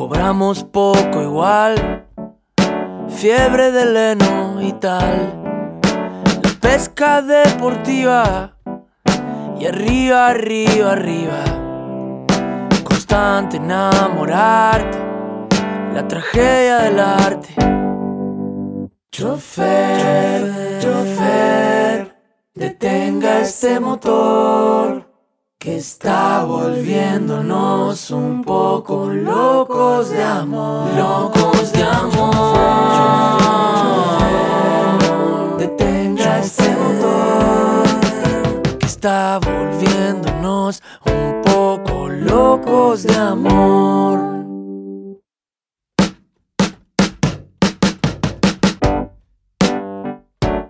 Cobramos poco igual, fiebre de leno y tal. La pesca deportiva y arriba, arriba, arriba. Constante enamorarte, la tragedia del arte. Chofer, chofer, detenga este motor que está volviéndonos un poco locos de amor, locos de amor. Detenga este motor que está volviéndonos un poco locos de amor.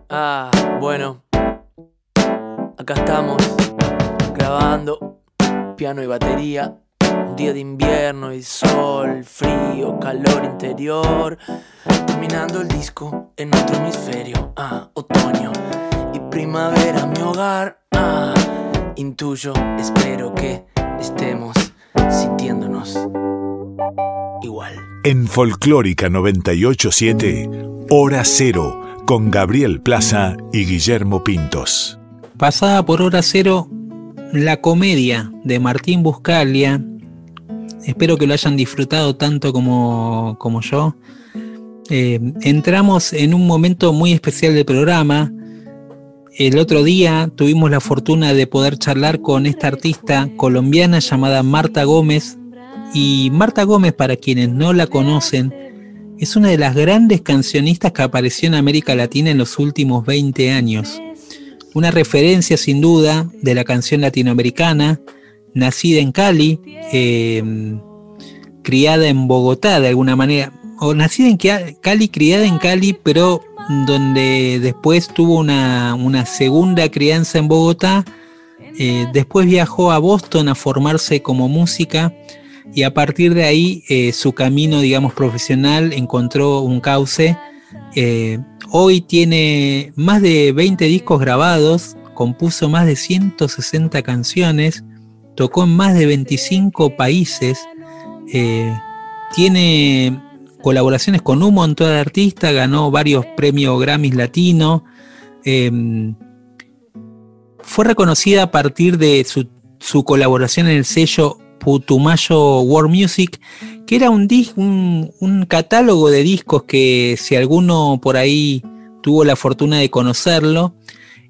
Ah, bueno, acá estamos grabando piano y batería. Un día de invierno y sol, frío, calor interior. Terminando el disco en otro hemisferio. Ah, otoño y primavera, mi hogar. Ah, intuyo, espero que estemos sintiéndonos igual. En Folclórica 987, Hora Cero, con Gabriel Plaza y Guillermo Pintos. Pasada por Hora Cero, la comedia de Martín Buscalia. Espero que lo hayan disfrutado tanto como, como yo. Eh, entramos en un momento muy especial del programa. El otro día tuvimos la fortuna de poder charlar con esta artista colombiana llamada Marta Gómez. Y Marta Gómez, para quienes no la conocen, es una de las grandes cancionistas que apareció en América Latina en los últimos 20 años una referencia sin duda de la canción latinoamericana, nacida en Cali, eh, criada en Bogotá de alguna manera, o nacida en Cali, criada en Cali, pero donde después tuvo una, segunda crianza en Bogotá, Eh, después viajó a Boston a formarse como música y a partir de ahí eh, su camino, digamos, profesional encontró un cauce. Eh, hoy tiene más de 20 discos grabados, compuso más de 160 canciones, tocó en más de 25 países, tiene colaboraciones con un montón de artistas, ganó varios premios Grammys Latino. Em, fue reconocida a partir de su, colaboración en el sello Putumayo World Music, que era un, un, un, catálogo de discos que si alguno por ahí tuvo la fortuna de conocerlo,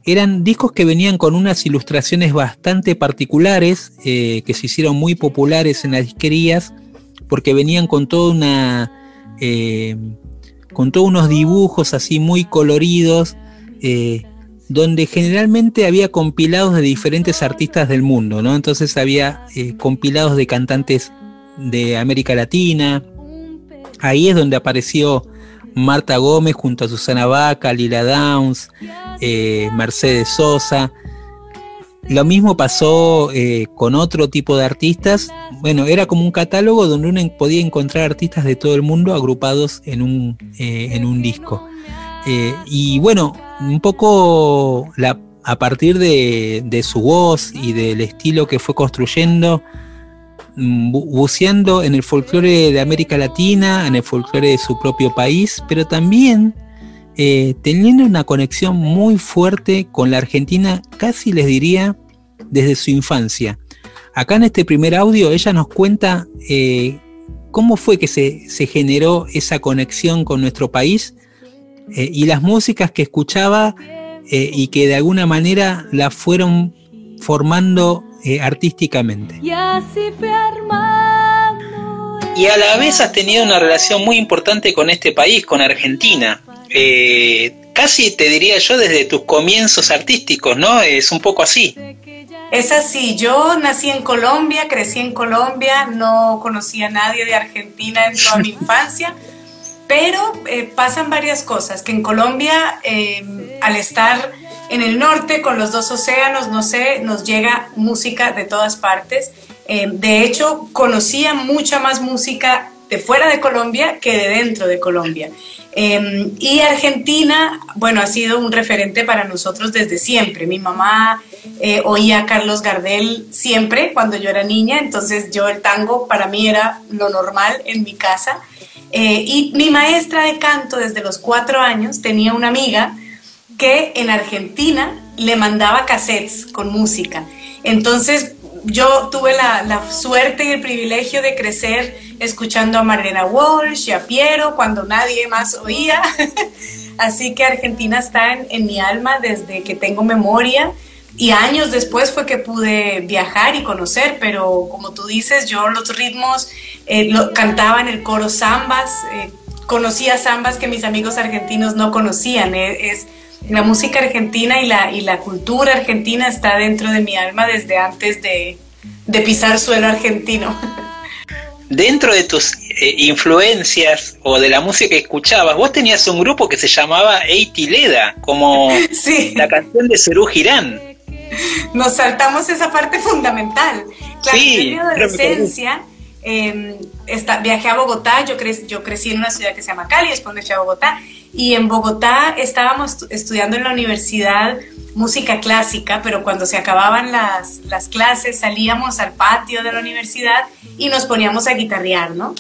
eran discos que venían con unas ilustraciones bastante particulares, eh, que se hicieron muy populares en las disquerías, porque venían con toda una eh, con todos unos dibujos así muy coloridos, eh, donde generalmente había compilados de diferentes artistas del mundo, ¿no? Entonces había eh, compilados de cantantes de América Latina. Ahí es donde apareció Marta Gómez junto a Susana Vaca, Lila Downs, Mercedes Sosa. Lo mismo pasó eh, con otro tipo de artistas. Bueno, era como un catálogo donde uno podía encontrar artistas de todo el mundo agrupados en un, eh, en un disco. Eh, y bueno, un poco a partir de, su voz y del estilo que fue construyendo, mm, buceando en el folclore de América Latina, en el folclore de su propio país, pero también teniendo una conexión muy fuerte con la Argentina, casi les diría desde su infancia. Acá en este primer audio ella nos cuenta eh, cómo fue que se, generó esa conexión con nuestro país eh, y las músicas que escuchaba eh, y que de alguna manera la fueron formando artísticamente. Y así fue Y a la vez has tenido una relación muy importante con este país, con Argentina. casi te diría yo desde tus comienzos artísticos, ¿no? Es un poco así. Es así, yo nací en Colombia, crecí en Colombia, no conocía a nadie de Argentina en toda mi infancia, pero eh, pasan varias cosas, que en Colombia, eh, al estar en el norte con los dos océanos, no sé, nos llega música de todas partes. Eh, de hecho, conocía mucha más música de fuera de Colombia que de dentro de Colombia. Y Argentina, bueno, ha sido un referente para nosotros desde siempre. Mi mamá eh, oía a Carlos Gardel siempre cuando yo era niña, entonces yo el tango para mí era lo normal en mi casa. Eh, y mi maestra de canto desde los cuatro años tenía una amiga que en Argentina le mandaba cassettes con música. Entonces yo tuve la, suerte y el privilegio de crecer escuchando a Marlena Walsh y a Piero cuando nadie más oía. Así que Argentina está en, en mi alma desde que tengo memoria y años después fue que pude viajar y conocer, pero como tú dices, yo los ritmos eh, cantaba en el coro zambas, eh, conocía zambas que mis amigos argentinos no conocían. Eh, es, la música argentina y la, y la cultura argentina está dentro de mi alma desde antes de, de pisar suelo argentino. Dentro de tus influencias o de la música que escuchabas, vos tenías un grupo que se llamaba Eitileda, como la canción de Cerú Girán. Nos saltamos esa parte fundamental. Claro, en mi adolescencia eh, viajé a Bogotá, yo, yo crecí en una ciudad que se llama Cali, después me fui a Bogotá, y en Bogotá estábamos estudiando en la universidad música clásica, pero cuando se acababan las, las clases salíamos al patio de la universidad y nos poníamos a guitarrear, ¿no?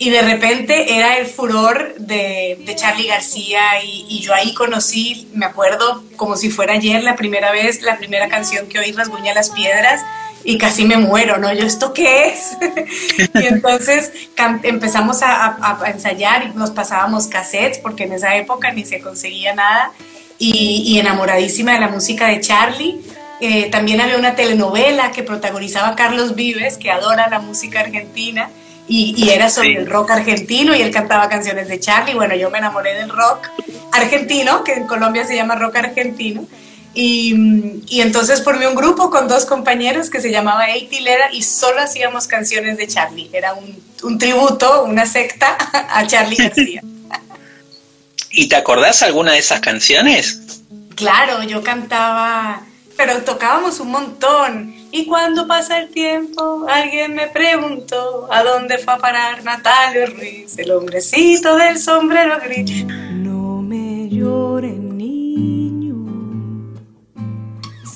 y de repente era el furor de, de Charlie García y, yo ahí conocí, me acuerdo como si fuera ayer la primera vez, la primera canción que oí Rasguña las Piedras y casi me muero, ¿no? Yo, ¿esto qué es? y entonces empezamos a, a, ensayar y nos pasábamos cassettes porque en esa época ni se conseguía nada y, y enamoradísima de la música de Charlie. Eh, también había una telenovela que protagonizaba Carlos Vives, que adora la música argentina y, era sobre el rock argentino y él cantaba canciones de Charlie. Bueno, yo me enamoré del rock argentino, que en Colombia se llama rock argentino. Y, y entonces formé un grupo con dos compañeros que se llamaba Eitilera y solo hacíamos canciones de Charlie. Era un, un tributo, una secta a Charlie García. ¿Y te acordás alguna de esas canciones? Claro, yo cantaba pero tocábamos un montón. Y cuando pasa el tiempo, alguien me preguntó a dónde fue a parar Natalio Ruiz, el hombrecito del sombrero gris.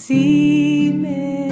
Si me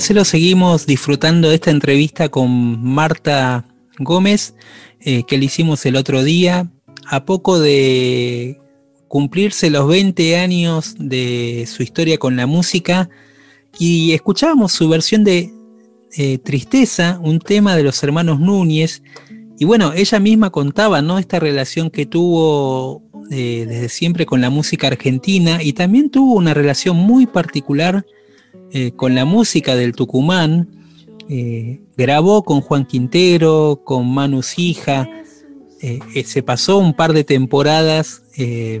Cero seguimos disfrutando de esta entrevista con Marta Gómez, eh, que le hicimos el otro día, a poco de cumplirse los 20 años de su historia con la música, y escuchábamos su versión de eh, Tristeza, un tema de los hermanos Núñez, y bueno, ella misma contaba, ¿no? Esta relación que tuvo eh, desde siempre con la música argentina y también tuvo una relación muy particular eh, con la música del Tucumán. Eh, grabó con Juan Quintero, con Manu Sija. eh, se pasó un par de temporadas eh,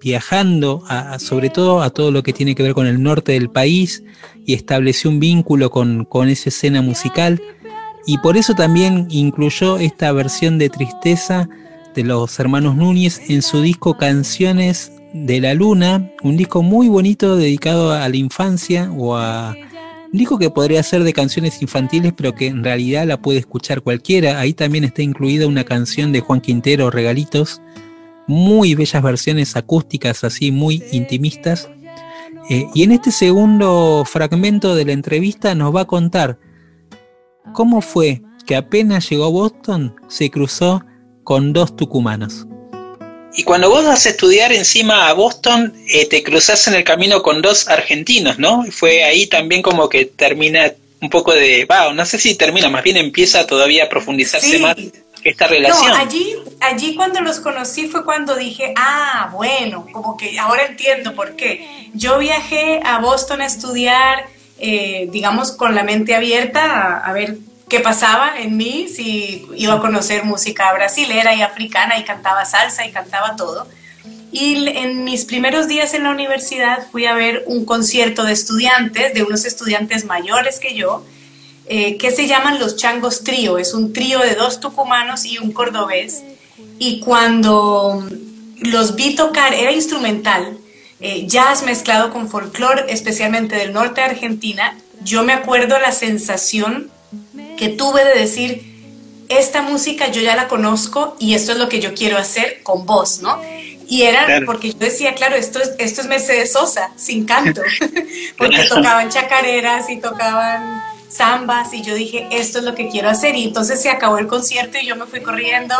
viajando, a- sobre todo a todo lo que tiene que ver con el norte del país y estableció un vínculo con, con esa escena musical. Y por eso también incluyó esta versión de Tristeza de los hermanos Núñez en su disco Canciones de la Luna, un disco muy bonito dedicado a la infancia o a un disco que podría ser de canciones infantiles, pero que en realidad la puede escuchar cualquiera. Ahí también está incluida una canción de Juan Quintero, Regalitos, muy bellas versiones acústicas, así muy intimistas. Eh, y en este segundo fragmento de la entrevista nos va a contar cómo fue que apenas llegó Boston se cruzó con dos tucumanos. Y cuando vos vas a estudiar encima a Boston, eh, te cruzás en el camino con dos argentinos, ¿no? Y Fue ahí también como que termina un poco de, va, no sé si termina, más bien empieza todavía a profundizarse Sí. más esta relación. No, allí, allí cuando los conocí fue cuando dije, ah, bueno, como que ahora entiendo por qué. Yo viajé a Boston a estudiar, eh, digamos, con la mente abierta a, a ver qué pasaba en mí, si iba a conocer música brasilera y africana y cantaba salsa y cantaba todo. Y en mis primeros días en la universidad fui a ver un concierto de estudiantes, de unos estudiantes mayores que yo, eh, que se llaman los Changos Trío. Es un trío de dos tucumanos y un cordobés. Y cuando los vi tocar, era instrumental, eh, jazz mezclado con folclore, especialmente del norte de Argentina, yo me acuerdo la sensación que tuve de decir, esta música yo ya la conozco y esto es lo que yo quiero hacer con vos, ¿no? Y era Claro. porque yo decía, claro, esto es, esto es Mercedes Sosa, sin canto, porque tocaban chacareras y tocaban zambas y yo dije, esto es lo que quiero hacer. Y entonces se acabó el concierto y yo me fui corriendo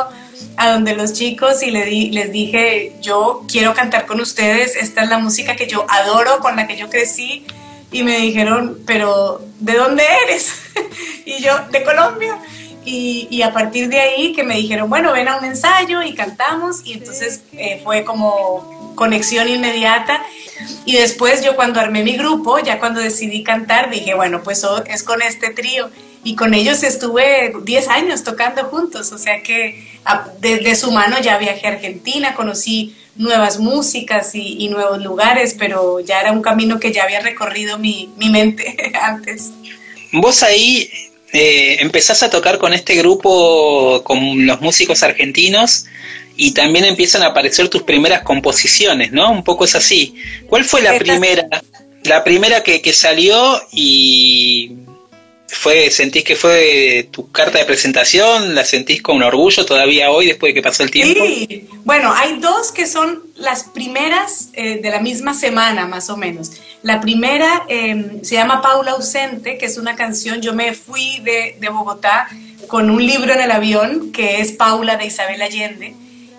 a donde los chicos y le di- les dije, yo quiero cantar con ustedes, esta es la música que yo adoro, con la que yo crecí. Y me dijeron, pero ¿de dónde eres? Y yo, de Colombia. Y, a partir de ahí que me dijeron, bueno, ven a un ensayo y cantamos. Y entonces eh, fue como conexión inmediata. Y después yo cuando armé mi grupo, ya cuando decidí cantar, dije, bueno, pues oh, es con este trío. Y con ellos estuve 10 años tocando juntos, o sea que de, su mano ya viajé a Argentina, conocí nuevas músicas y, nuevos lugares, pero ya era un camino que ya había recorrido mi, mi mente antes. Vos ahí eh, empezás a tocar con este grupo, con los músicos argentinos, y también empiezan a aparecer tus primeras composiciones, ¿no? Un poco es así. ¿Cuál fue la primera, la primera que, que salió y fue, sentís que fue tu carta de presentación, la sentís con orgullo todavía hoy después de que pasó el tiempo. Sí, bueno, hay dos que son las primeras eh, de la misma semana más o menos. La primera em, se llama Paula ausente, que es una canción, yo me fui de, de Bogotá con un libro en el avión que es Paula de Isabel Allende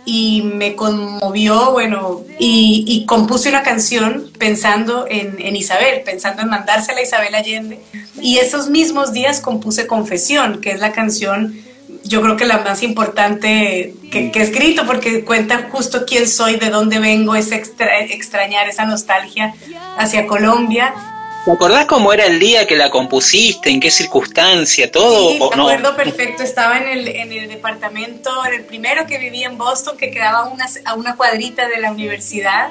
y me conmovió, bueno, y, compuse una canción pensando en, Isabel, pensando en mandársela a Isabel Allende. Y esos mismos días compuse Confesión, que es la canción, yo creo que la más importante que, he escrito, porque cuenta justo quién soy, de dónde vengo, es extrañar esa nostalgia hacia Colombia ¿Te acordás cómo era el día que la compusiste? ¿En qué circunstancia? ¿Todo? Sí, me acuerdo perfecto. Estaba en el, en el departamento, en el primero que vivía en Boston, que quedaba una, a una cuadrita de la universidad.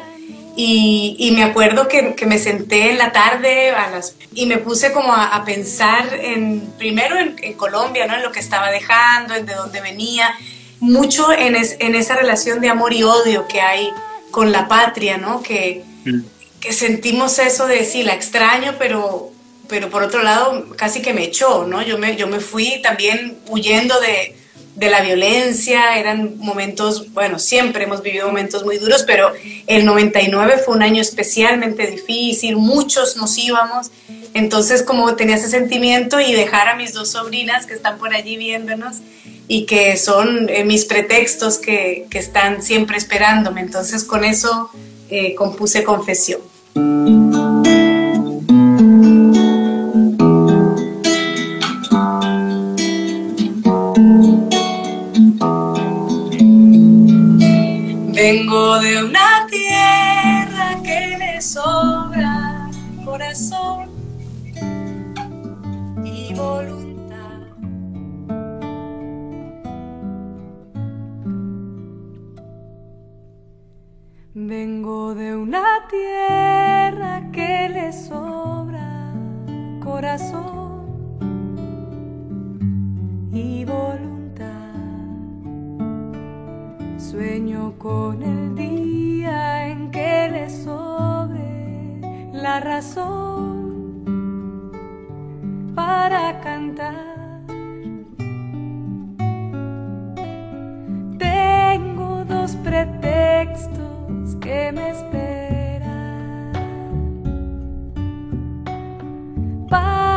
Y, y me acuerdo que, que, me senté en la tarde a las, y me puse como a, pensar en, primero en, en, Colombia, ¿no? En lo que estaba dejando, en de dónde venía, mucho en, en esa relación de amor y odio que hay con la patria, ¿no? Que, mm que sentimos eso de sí, la extraño, pero, pero por otro lado casi que me echó, ¿no? Yo me, yo me fui también huyendo de, de la violencia, eran momentos, bueno, siempre hemos vivido momentos muy duros, pero el 99 fue un año especialmente difícil, muchos nos íbamos, entonces como tenía ese sentimiento y dejar a mis dos sobrinas que están por allí viéndonos y que son eh, mis pretextos que, que, están siempre esperándome, entonces con eso eh, compuse Confesión. Vengo de una tierra que le sobra Vengo de una tierra que le sobra corazón y voluntad. Sueño con el día en que le sobre la razón para cantar. Tengo dos pretextos que me esperan para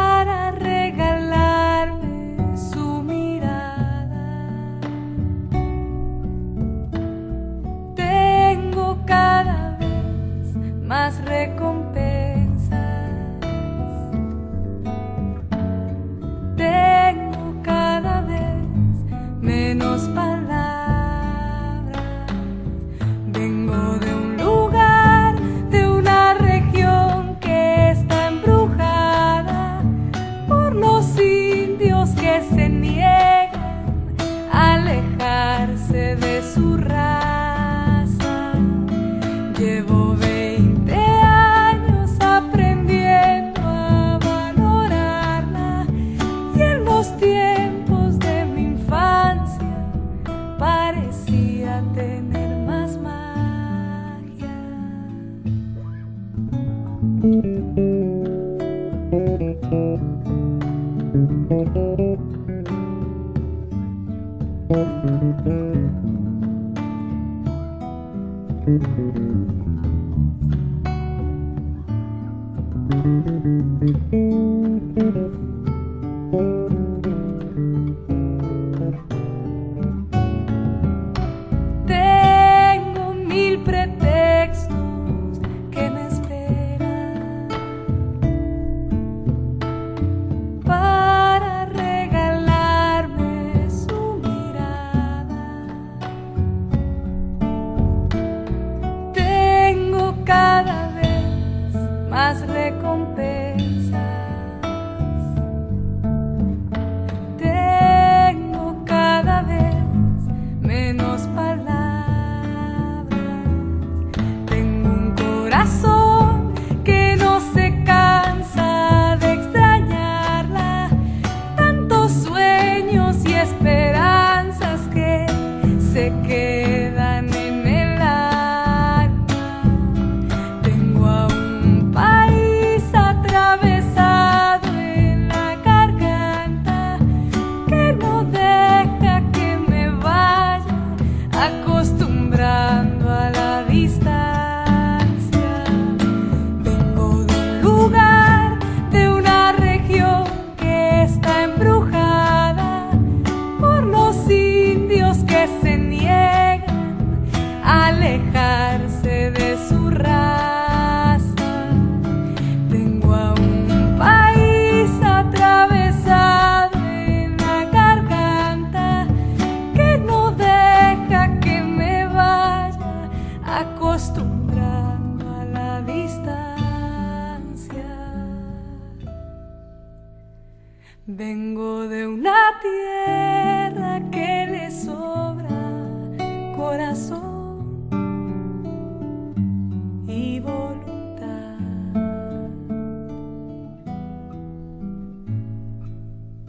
Vengo de una tierra que le sobra corazón y voluntad.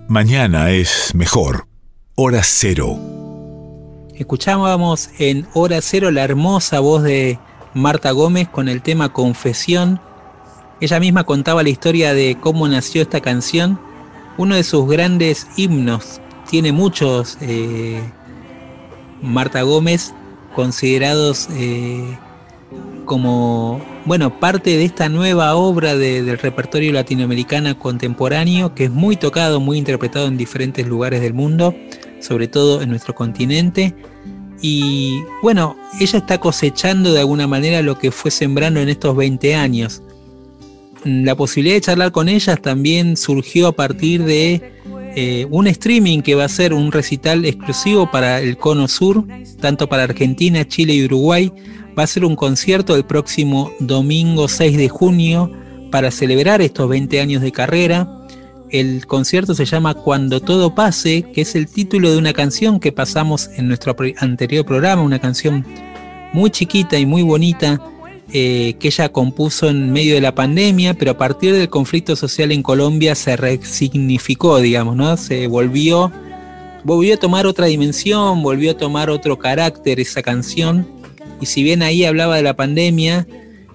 Mañana es mejor. Hora cero. Escuchábamos en Hora Cero la hermosa voz de Marta Gómez con el tema Confesión. Ella misma contaba la historia de cómo nació esta canción uno de sus grandes himnos. Tiene muchos, eh, Marta Gómez, considerados eh, como, bueno, parte de esta nueva obra del repertorio latinoamericano contemporáneo, que es muy tocado, muy interpretado en diferentes lugares del mundo, sobre todo en nuestro continente. Y bueno, ella está cosechando de alguna manera lo que fue sembrando en estos 20 años la posibilidad de charlar con ellas también surgió a partir de eh, un streaming que va a ser un recital exclusivo para el Cono Sur, tanto para Argentina, Chile y Uruguay. Va a ser un concierto el próximo domingo 6 de junio para celebrar estos 20 años de carrera. El concierto se llama Cuando todo pase, que es el título de una canción que pasamos en nuestro anterior programa, una canción muy chiquita y muy bonita eh, que ella compuso en medio de la pandemia, pero a partir del conflicto social en Colombia se resignificó, digamos, ¿no? Se volvió, volvió a tomar otra dimensión, volvió a tomar otro carácter esa canción. Y si bien ahí hablaba de la pandemia,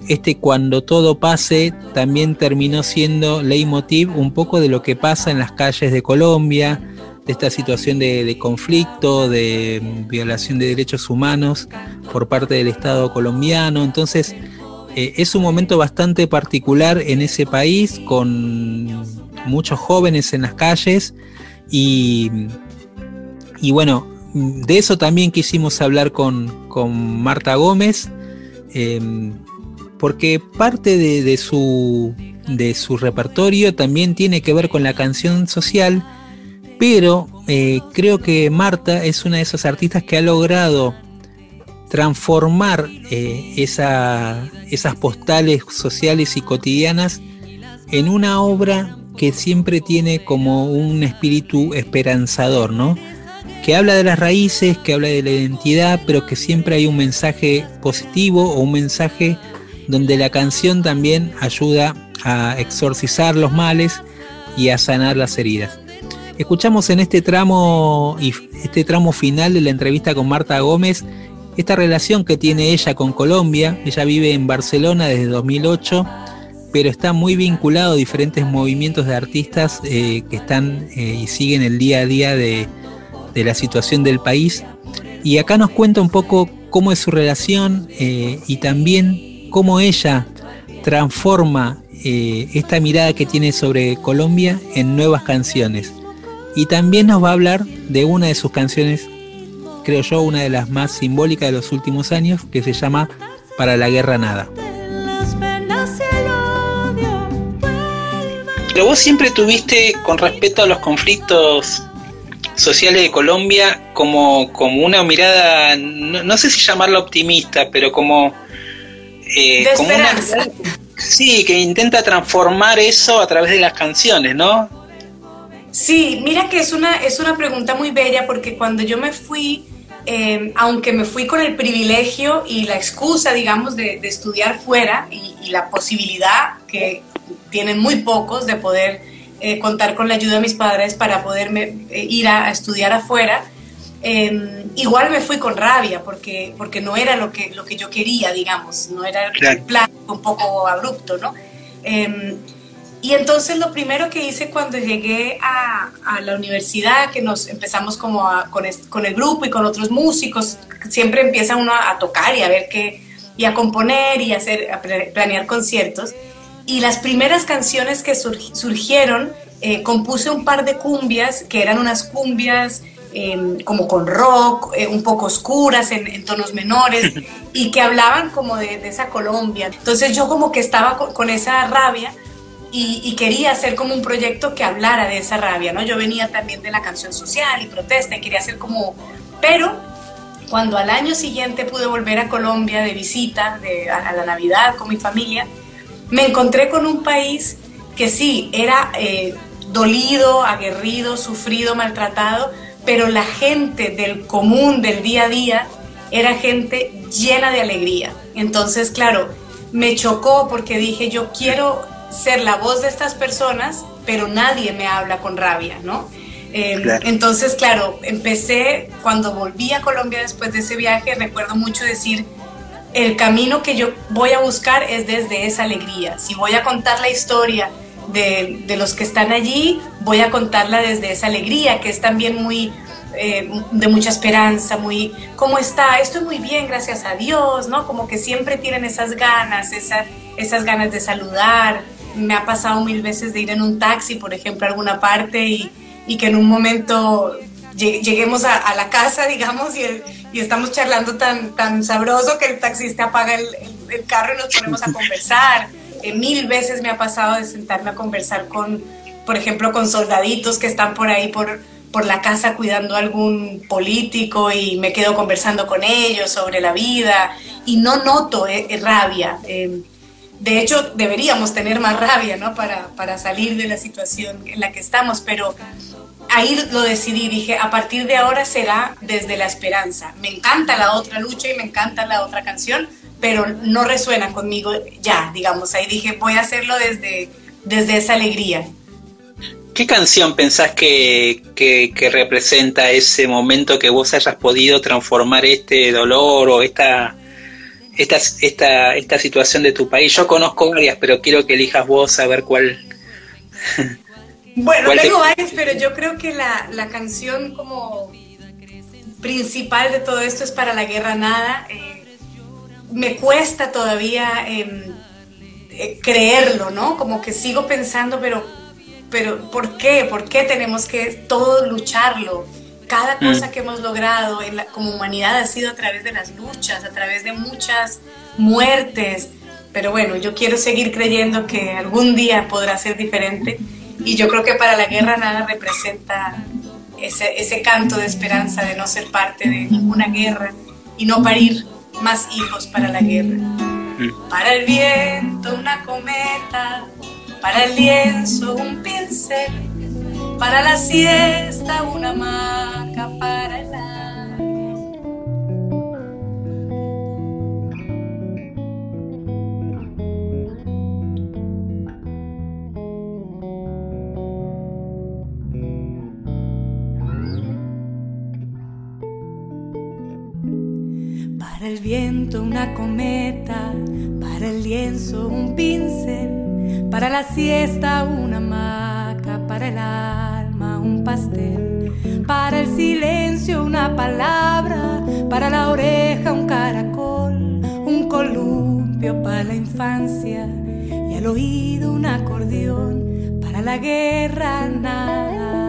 este cuando todo pase también terminó siendo leitmotiv un poco de lo que pasa en las calles de Colombia, de esta situación de, conflicto, de violación de derechos humanos por parte del Estado colombiano. Entonces, eh, es un momento bastante particular en ese país, con muchos jóvenes en las calles y, y bueno, de eso también quisimos hablar con, Marta Gómez, em, porque parte de, su, de su repertorio también tiene que ver con la canción social, pero eh, creo que Marta es una de esas artistas que ha logrado transformar eh, esas postales sociales y cotidianas en una obra que siempre tiene como un espíritu esperanzador, ¿no? Que habla de las raíces, que habla de la identidad, pero que siempre hay un mensaje positivo o un mensaje donde la canción también ayuda a exorcizar los males y a sanar las heridas. Escuchamos en este tramo y este tramo final de la entrevista con Marta Gómez esta relación que tiene ella con Colombia. Ella vive en Barcelona desde 2008, pero está muy vinculado a diferentes movimientos de artistas eh, que están eh, y siguen el día a día de, la situación del país. Y acá nos cuenta un poco cómo es su relación eh, y también cómo ella transforma esta mirada que tiene sobre Colombia en nuevas canciones. Y también nos va a hablar de una de sus canciones creo yo, una de las más simbólicas de los últimos años, que se llama Para la Guerra Nada. Pero vos siempre tuviste, con respecto a los conflictos sociales de Colombia, como, como una mirada, no, sé si llamarla optimista, pero como... Eh, como una sí, que intenta transformar eso a través de las canciones, ¿no? Sí, mira que es una, es una pregunta muy bella porque cuando yo me fui Em, aunque me fui con el privilegio y la excusa, digamos, de, estudiar fuera y, la posibilidad que tienen muy pocos de poder eh, contar con la ayuda de mis padres para poderme eh, ir a, estudiar afuera, em, igual me fui con rabia porque, porque no era lo que, lo que yo quería, digamos, no era el plan un poco abrupto, ¿no? Y entonces lo primero que hice cuando llegué a, la universidad, que nos empezamos como con, con, el grupo y con otros músicos, siempre empieza uno a, tocar y a ver qué, y a componer y a, hacer, a planear conciertos. Y las primeras canciones que surgieron, eh, compuse un par de cumbias, que eran unas cumbias em, como con rock, eh, un poco oscuras, en, tonos menores, y que hablaban como de, esa Colombia. Entonces yo como que estaba con esa rabia y, quería hacer como un proyecto que hablara de esa rabia, ¿no? Yo venía también de la canción social y protesta y quería hacer como... Pero cuando al año siguiente pude volver a Colombia de visita, a, la Navidad con mi familia, me encontré con un país que sí, era... Eh, dolido, aguerrido, sufrido, maltratado, pero la gente del común, del día a día, era gente llena de alegría. Entonces, claro, me chocó porque dije, yo quiero ser la voz de estas personas, pero nadie me habla con rabia, ¿no? Em, entonces, claro, empecé cuando volví a Colombia después de ese viaje, recuerdo mucho decir, el camino que yo voy a buscar es desde esa alegría. Si voy a contar la historia de, de los que están allí, voy a contarla desde esa alegría, que es también muy eh, de mucha esperanza, muy, ¿cómo está? Estoy muy bien, gracias a Dios, ¿no? Como que siempre tienen esas ganas, esa, esas ganas de saludar. Me ha pasado mil veces de ir en un taxi, por ejemplo, a alguna parte y, y que en un momento lleguemos a, la casa, digamos, y, y, estamos charlando tan, tan sabroso que el taxista apaga el, el, carro y nos ponemos a conversar. Eh, mil veces me ha pasado de sentarme a conversar con, por ejemplo, con soldaditos que están por ahí por, por la casa cuidando a algún político y me quedo conversando con ellos sobre la vida y no noto eh, eh, rabia. De hecho, deberíamos tener más rabia ¿no? para, para salir de la situación en la que estamos, pero ahí lo decidí, dije, a partir de ahora será desde la esperanza. Me encanta la otra lucha y me encanta la otra canción, pero no resuena conmigo ya, digamos. Ahí dije, voy a hacerlo desde, desde esa alegría. ¿Qué canción pensás que, representa ese momento que vos hayas podido transformar este dolor o esta, esta, esta, esta situación de tu país? Yo conozco varias, pero quiero que elijas vos a ver cuál. Bueno, tengo varias, pero yo creo que la, canción como principal de todo esto es para la guerra nada. Eh, me cuesta todavía em, eh, creerlo, ¿no? Como que sigo pensando, pero pero ¿por qué? ¿Por qué tenemos que todo lucharlo? Cada mm. cosa que hemos logrado en la, como humanidad ha sido a través de las luchas, a través de muchas muertes. Pero bueno, yo quiero seguir creyendo que algún día podrá ser diferente y yo creo que para la guerra nada representa ese, ese canto de esperanza de no ser parte de ninguna guerra y no parir más hijos para la guerra. Mm. Para el viento una cometa para el lienzo un pincel, para la siesta una hamaca, para el Para el viento una cometa, para el lienzo un pincel para la siesta una hamaca, para el alma un pastel, para el silencio una palabra, para la oreja un caracol, un columpio para la infancia. Y al oído un acordeón, para la guerra nada.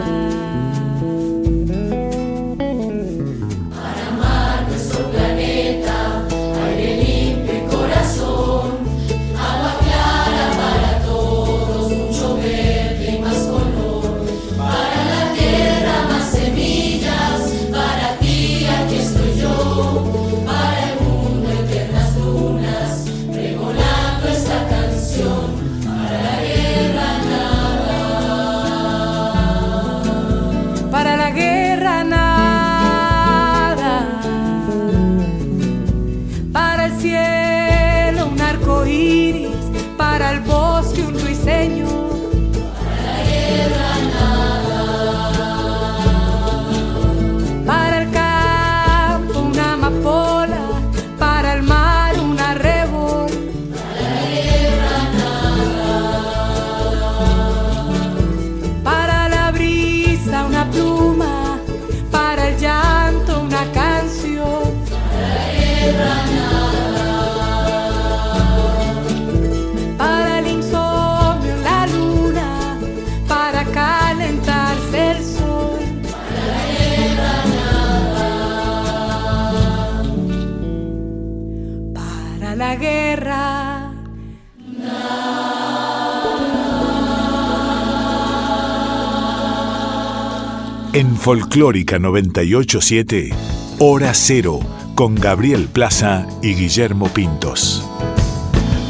Folclórica 987, Hora Cero, con Gabriel Plaza y Guillermo Pintos.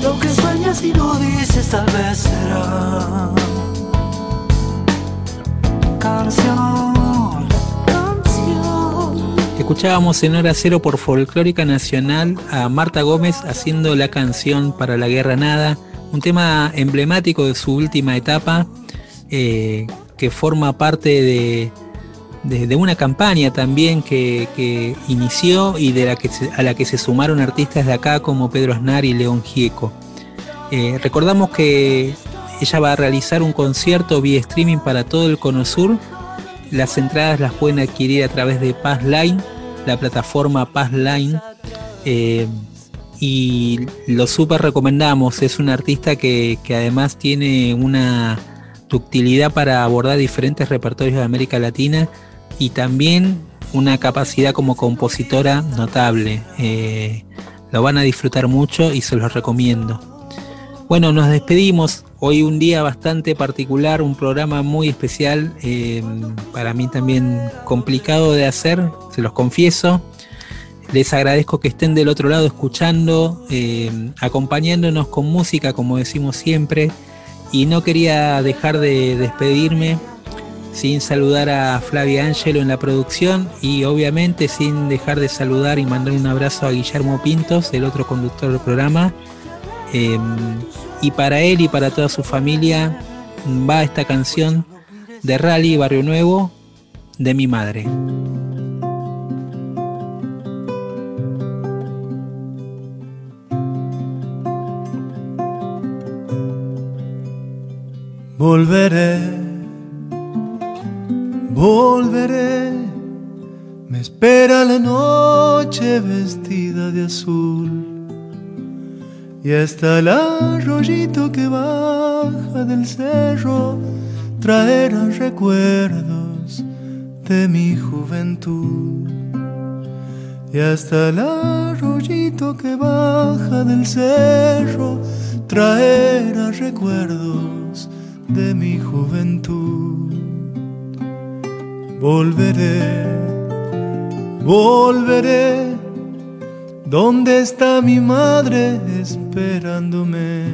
Lo que sueñas y no dices tal vez será canción, canción. Escuchábamos en Hora Cero por Folclórica Nacional a Marta Gómez haciendo la canción para la Guerra Nada, un tema emblemático de su última etapa, eh, que forma parte de, de, una campaña también que, inició y de la que a la que se sumaron artistas de acá como Pedro Aznar y León Gieco. Eh, recordamos que ella va a realizar un concierto vía streaming para todo el Cono Sur. Las entradas las pueden adquirir a través de Passline, la plataforma Passline. Eh, y lo súper recomendamos. Es un artista que, que además tiene una ductilidad para abordar diferentes repertorios de América Latina y también una capacidad como compositora notable. Eh, lo van a disfrutar mucho y se los recomiendo. Bueno, nos despedimos. Hoy un día bastante particular, un programa muy especial, eh, para mí también complicado de hacer, se los confieso. Les agradezco que estén del otro lado escuchando, eh, acompañándonos con música, como decimos siempre. Y no quería dejar de despedirme sin saludar a Flavia Ángelo en la producción y obviamente sin dejar de saludar y mandar un abrazo a Guillermo Pintos, el otro conductor del programa. Em, y para él y para toda su familia va esta canción de Rally Barrio Nuevo de mi madre. Volveré volveré. Me espera la noche vestida de azul. Y hasta el arroyito que baja del cerro traerá recuerdos de mi juventud. Y hasta el arroyito que baja del cerro traerá recuerdos de mi juventud. Volveré, volveré. ¿Dónde está mi madre esperándome?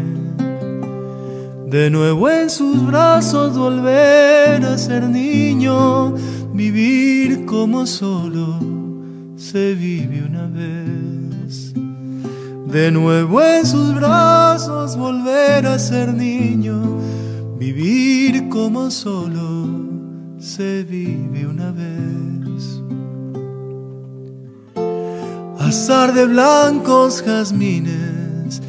De nuevo en sus brazos volver a ser niño, vivir como solo se vive una vez. De nuevo en sus brazos volver a ser niño, vivir como solo se vive una vez. Azar de blancos jazmines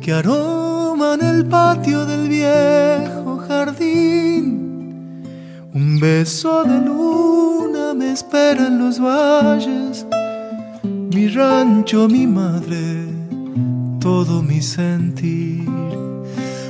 que aroman el patio del viejo jardín. Un beso de luna me espera en los valles, mi rancho, mi madre, todo mi sentir.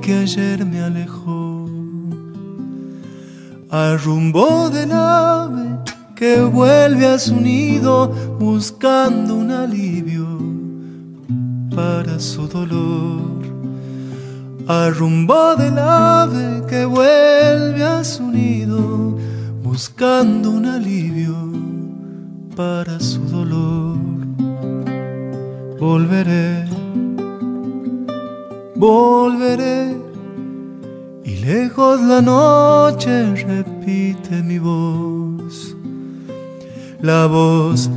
Que ayer me alejó, al rumbo del ave que vuelve a su nido buscando un alivio para su dolor. Al rumbo del ave que vuelve a su nido buscando un alivio para su dolor. Volveré volveré y lejos la noche repite mi voz, la voz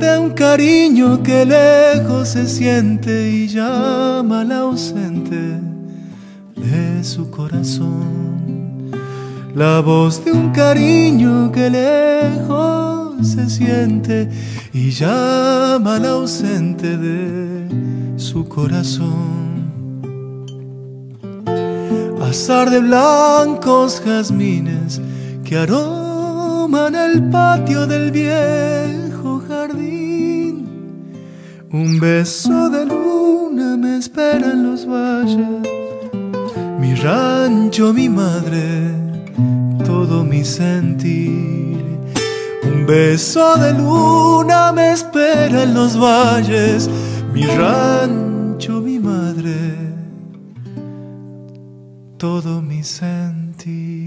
de un cariño que lejos se siente y llama al ausente de su corazón, la voz de un cariño que lejos se siente y llama al ausente de su corazón. Azar de blancos jazmines que aroman el patio del viejo jardín. Un beso de luna me espera en los valles, mi rancho, mi madre, todo mi sentir. Un beso de luna me espera en los valles, mi rancho, todo mi sentir.